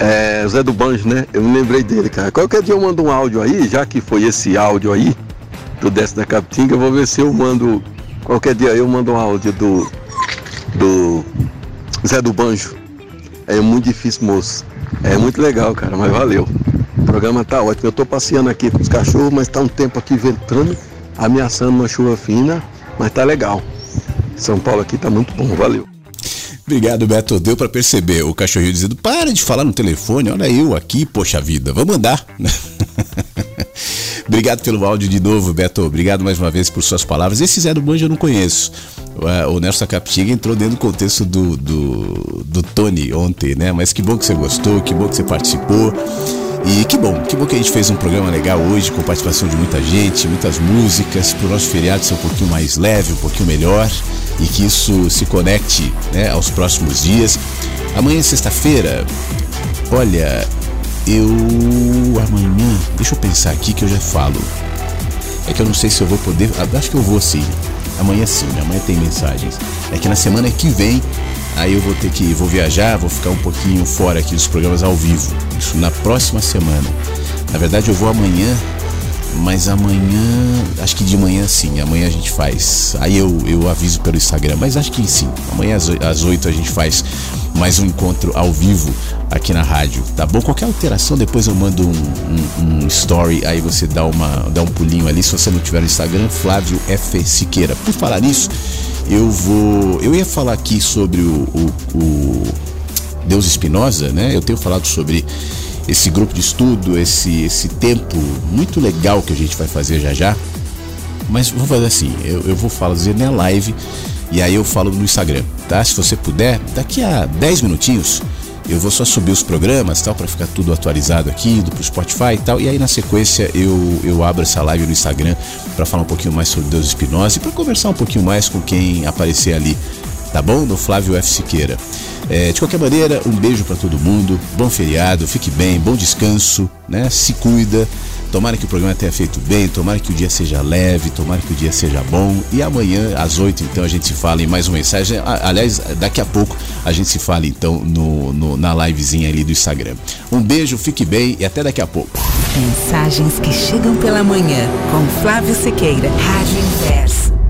É, Zé do Banjo, né? Eu me lembrei dele, cara. Qualquer dia eu mando um áudio aí, já que foi esse áudio aí, do Desce da Capitinga, eu vou ver se eu mando. Qualquer dia eu mando um áudio do. Do Zé do Banjo. É muito difícil, moço. É muito legal, cara, mas valeu. O programa tá ótimo. Eu tô passeando aqui com os cachorros, mas tá um tempo aqui ventando, ameaçando uma chuva fina, mas tá legal. São Paulo aqui tá muito bom, valeu. Obrigado, Beto. Deu para perceber o cachorrinho dizendo: para de falar no telefone, olha eu aqui, poxa vida, vamos andar. Obrigado pelo áudio de novo, Beto. Obrigado mais uma vez por suas palavras. Esse Zé do Banjo eu não conheço. O Nelson Captiga entrou dentro do contexto do, do, do Tony ontem, né? Mas que bom que você gostou, que bom que você participou. E que bom, que bom que a gente fez um programa legal hoje, com participação de muita gente, muitas músicas, para o nosso feriado ser um pouquinho mais leve, um pouquinho melhor e que isso se conecte né, aos próximos dias. Amanhã, sexta-feira, olha, eu. Amanhã, deixa eu pensar aqui que eu já falo. É que eu não sei se eu vou poder. Acho que eu vou sim. Amanhã sim, amanhã tem mensagens. É que na semana que vem Aí eu vou ter que vou viajar, vou ficar um pouquinho fora aqui dos programas ao vivo. Isso na próxima semana. Na verdade eu vou amanhã, mas amanhã, acho que de manhã sim, amanhã a gente faz. Aí eu, eu aviso pelo Instagram, mas acho que sim. Amanhã às 8 a gente faz mais um encontro ao vivo aqui na rádio, tá bom? Qualquer alteração, depois eu mando um, um, um, story, aí você dá, uma, dá um pulinho ali. Se você não tiver no Instagram, Flávio F. Siqueira. Por falar nisso, eu vou. Eu ia falar aqui sobre o, o, o Deus Espinosa, né? Eu tenho falado sobre esse grupo de estudo, esse, esse tempo muito legal que a gente vai fazer já já. Mas vou fazer assim, eu, eu vou fazer na live e aí eu falo no Instagram, tá? Se você puder, daqui a 10 minutinhos eu vou só subir os programas tal para ficar tudo atualizado aqui do pro Spotify e tal. E aí na sequência eu, eu abro essa live no Instagram para falar um pouquinho mais sobre Deus Espinosa e para conversar um pouquinho mais com quem aparecer ali, tá bom? No Flávio F Siqueira. É, de qualquer maneira, um beijo para todo mundo, bom feriado, fique bem, bom descanso, né? Se cuida. Tomara que o programa tenha feito bem, tomara que o dia seja leve, tomara que o dia seja bom. E amanhã, às 8, então, a gente se fala em mais uma mensagem. Aliás, daqui a pouco a gente se fala então no, no, na livezinha ali do Instagram. Um beijo, fique bem e até daqui a pouco. Mensagens que chegam pela manhã com Flávio Sequeira, Rádio Inverso.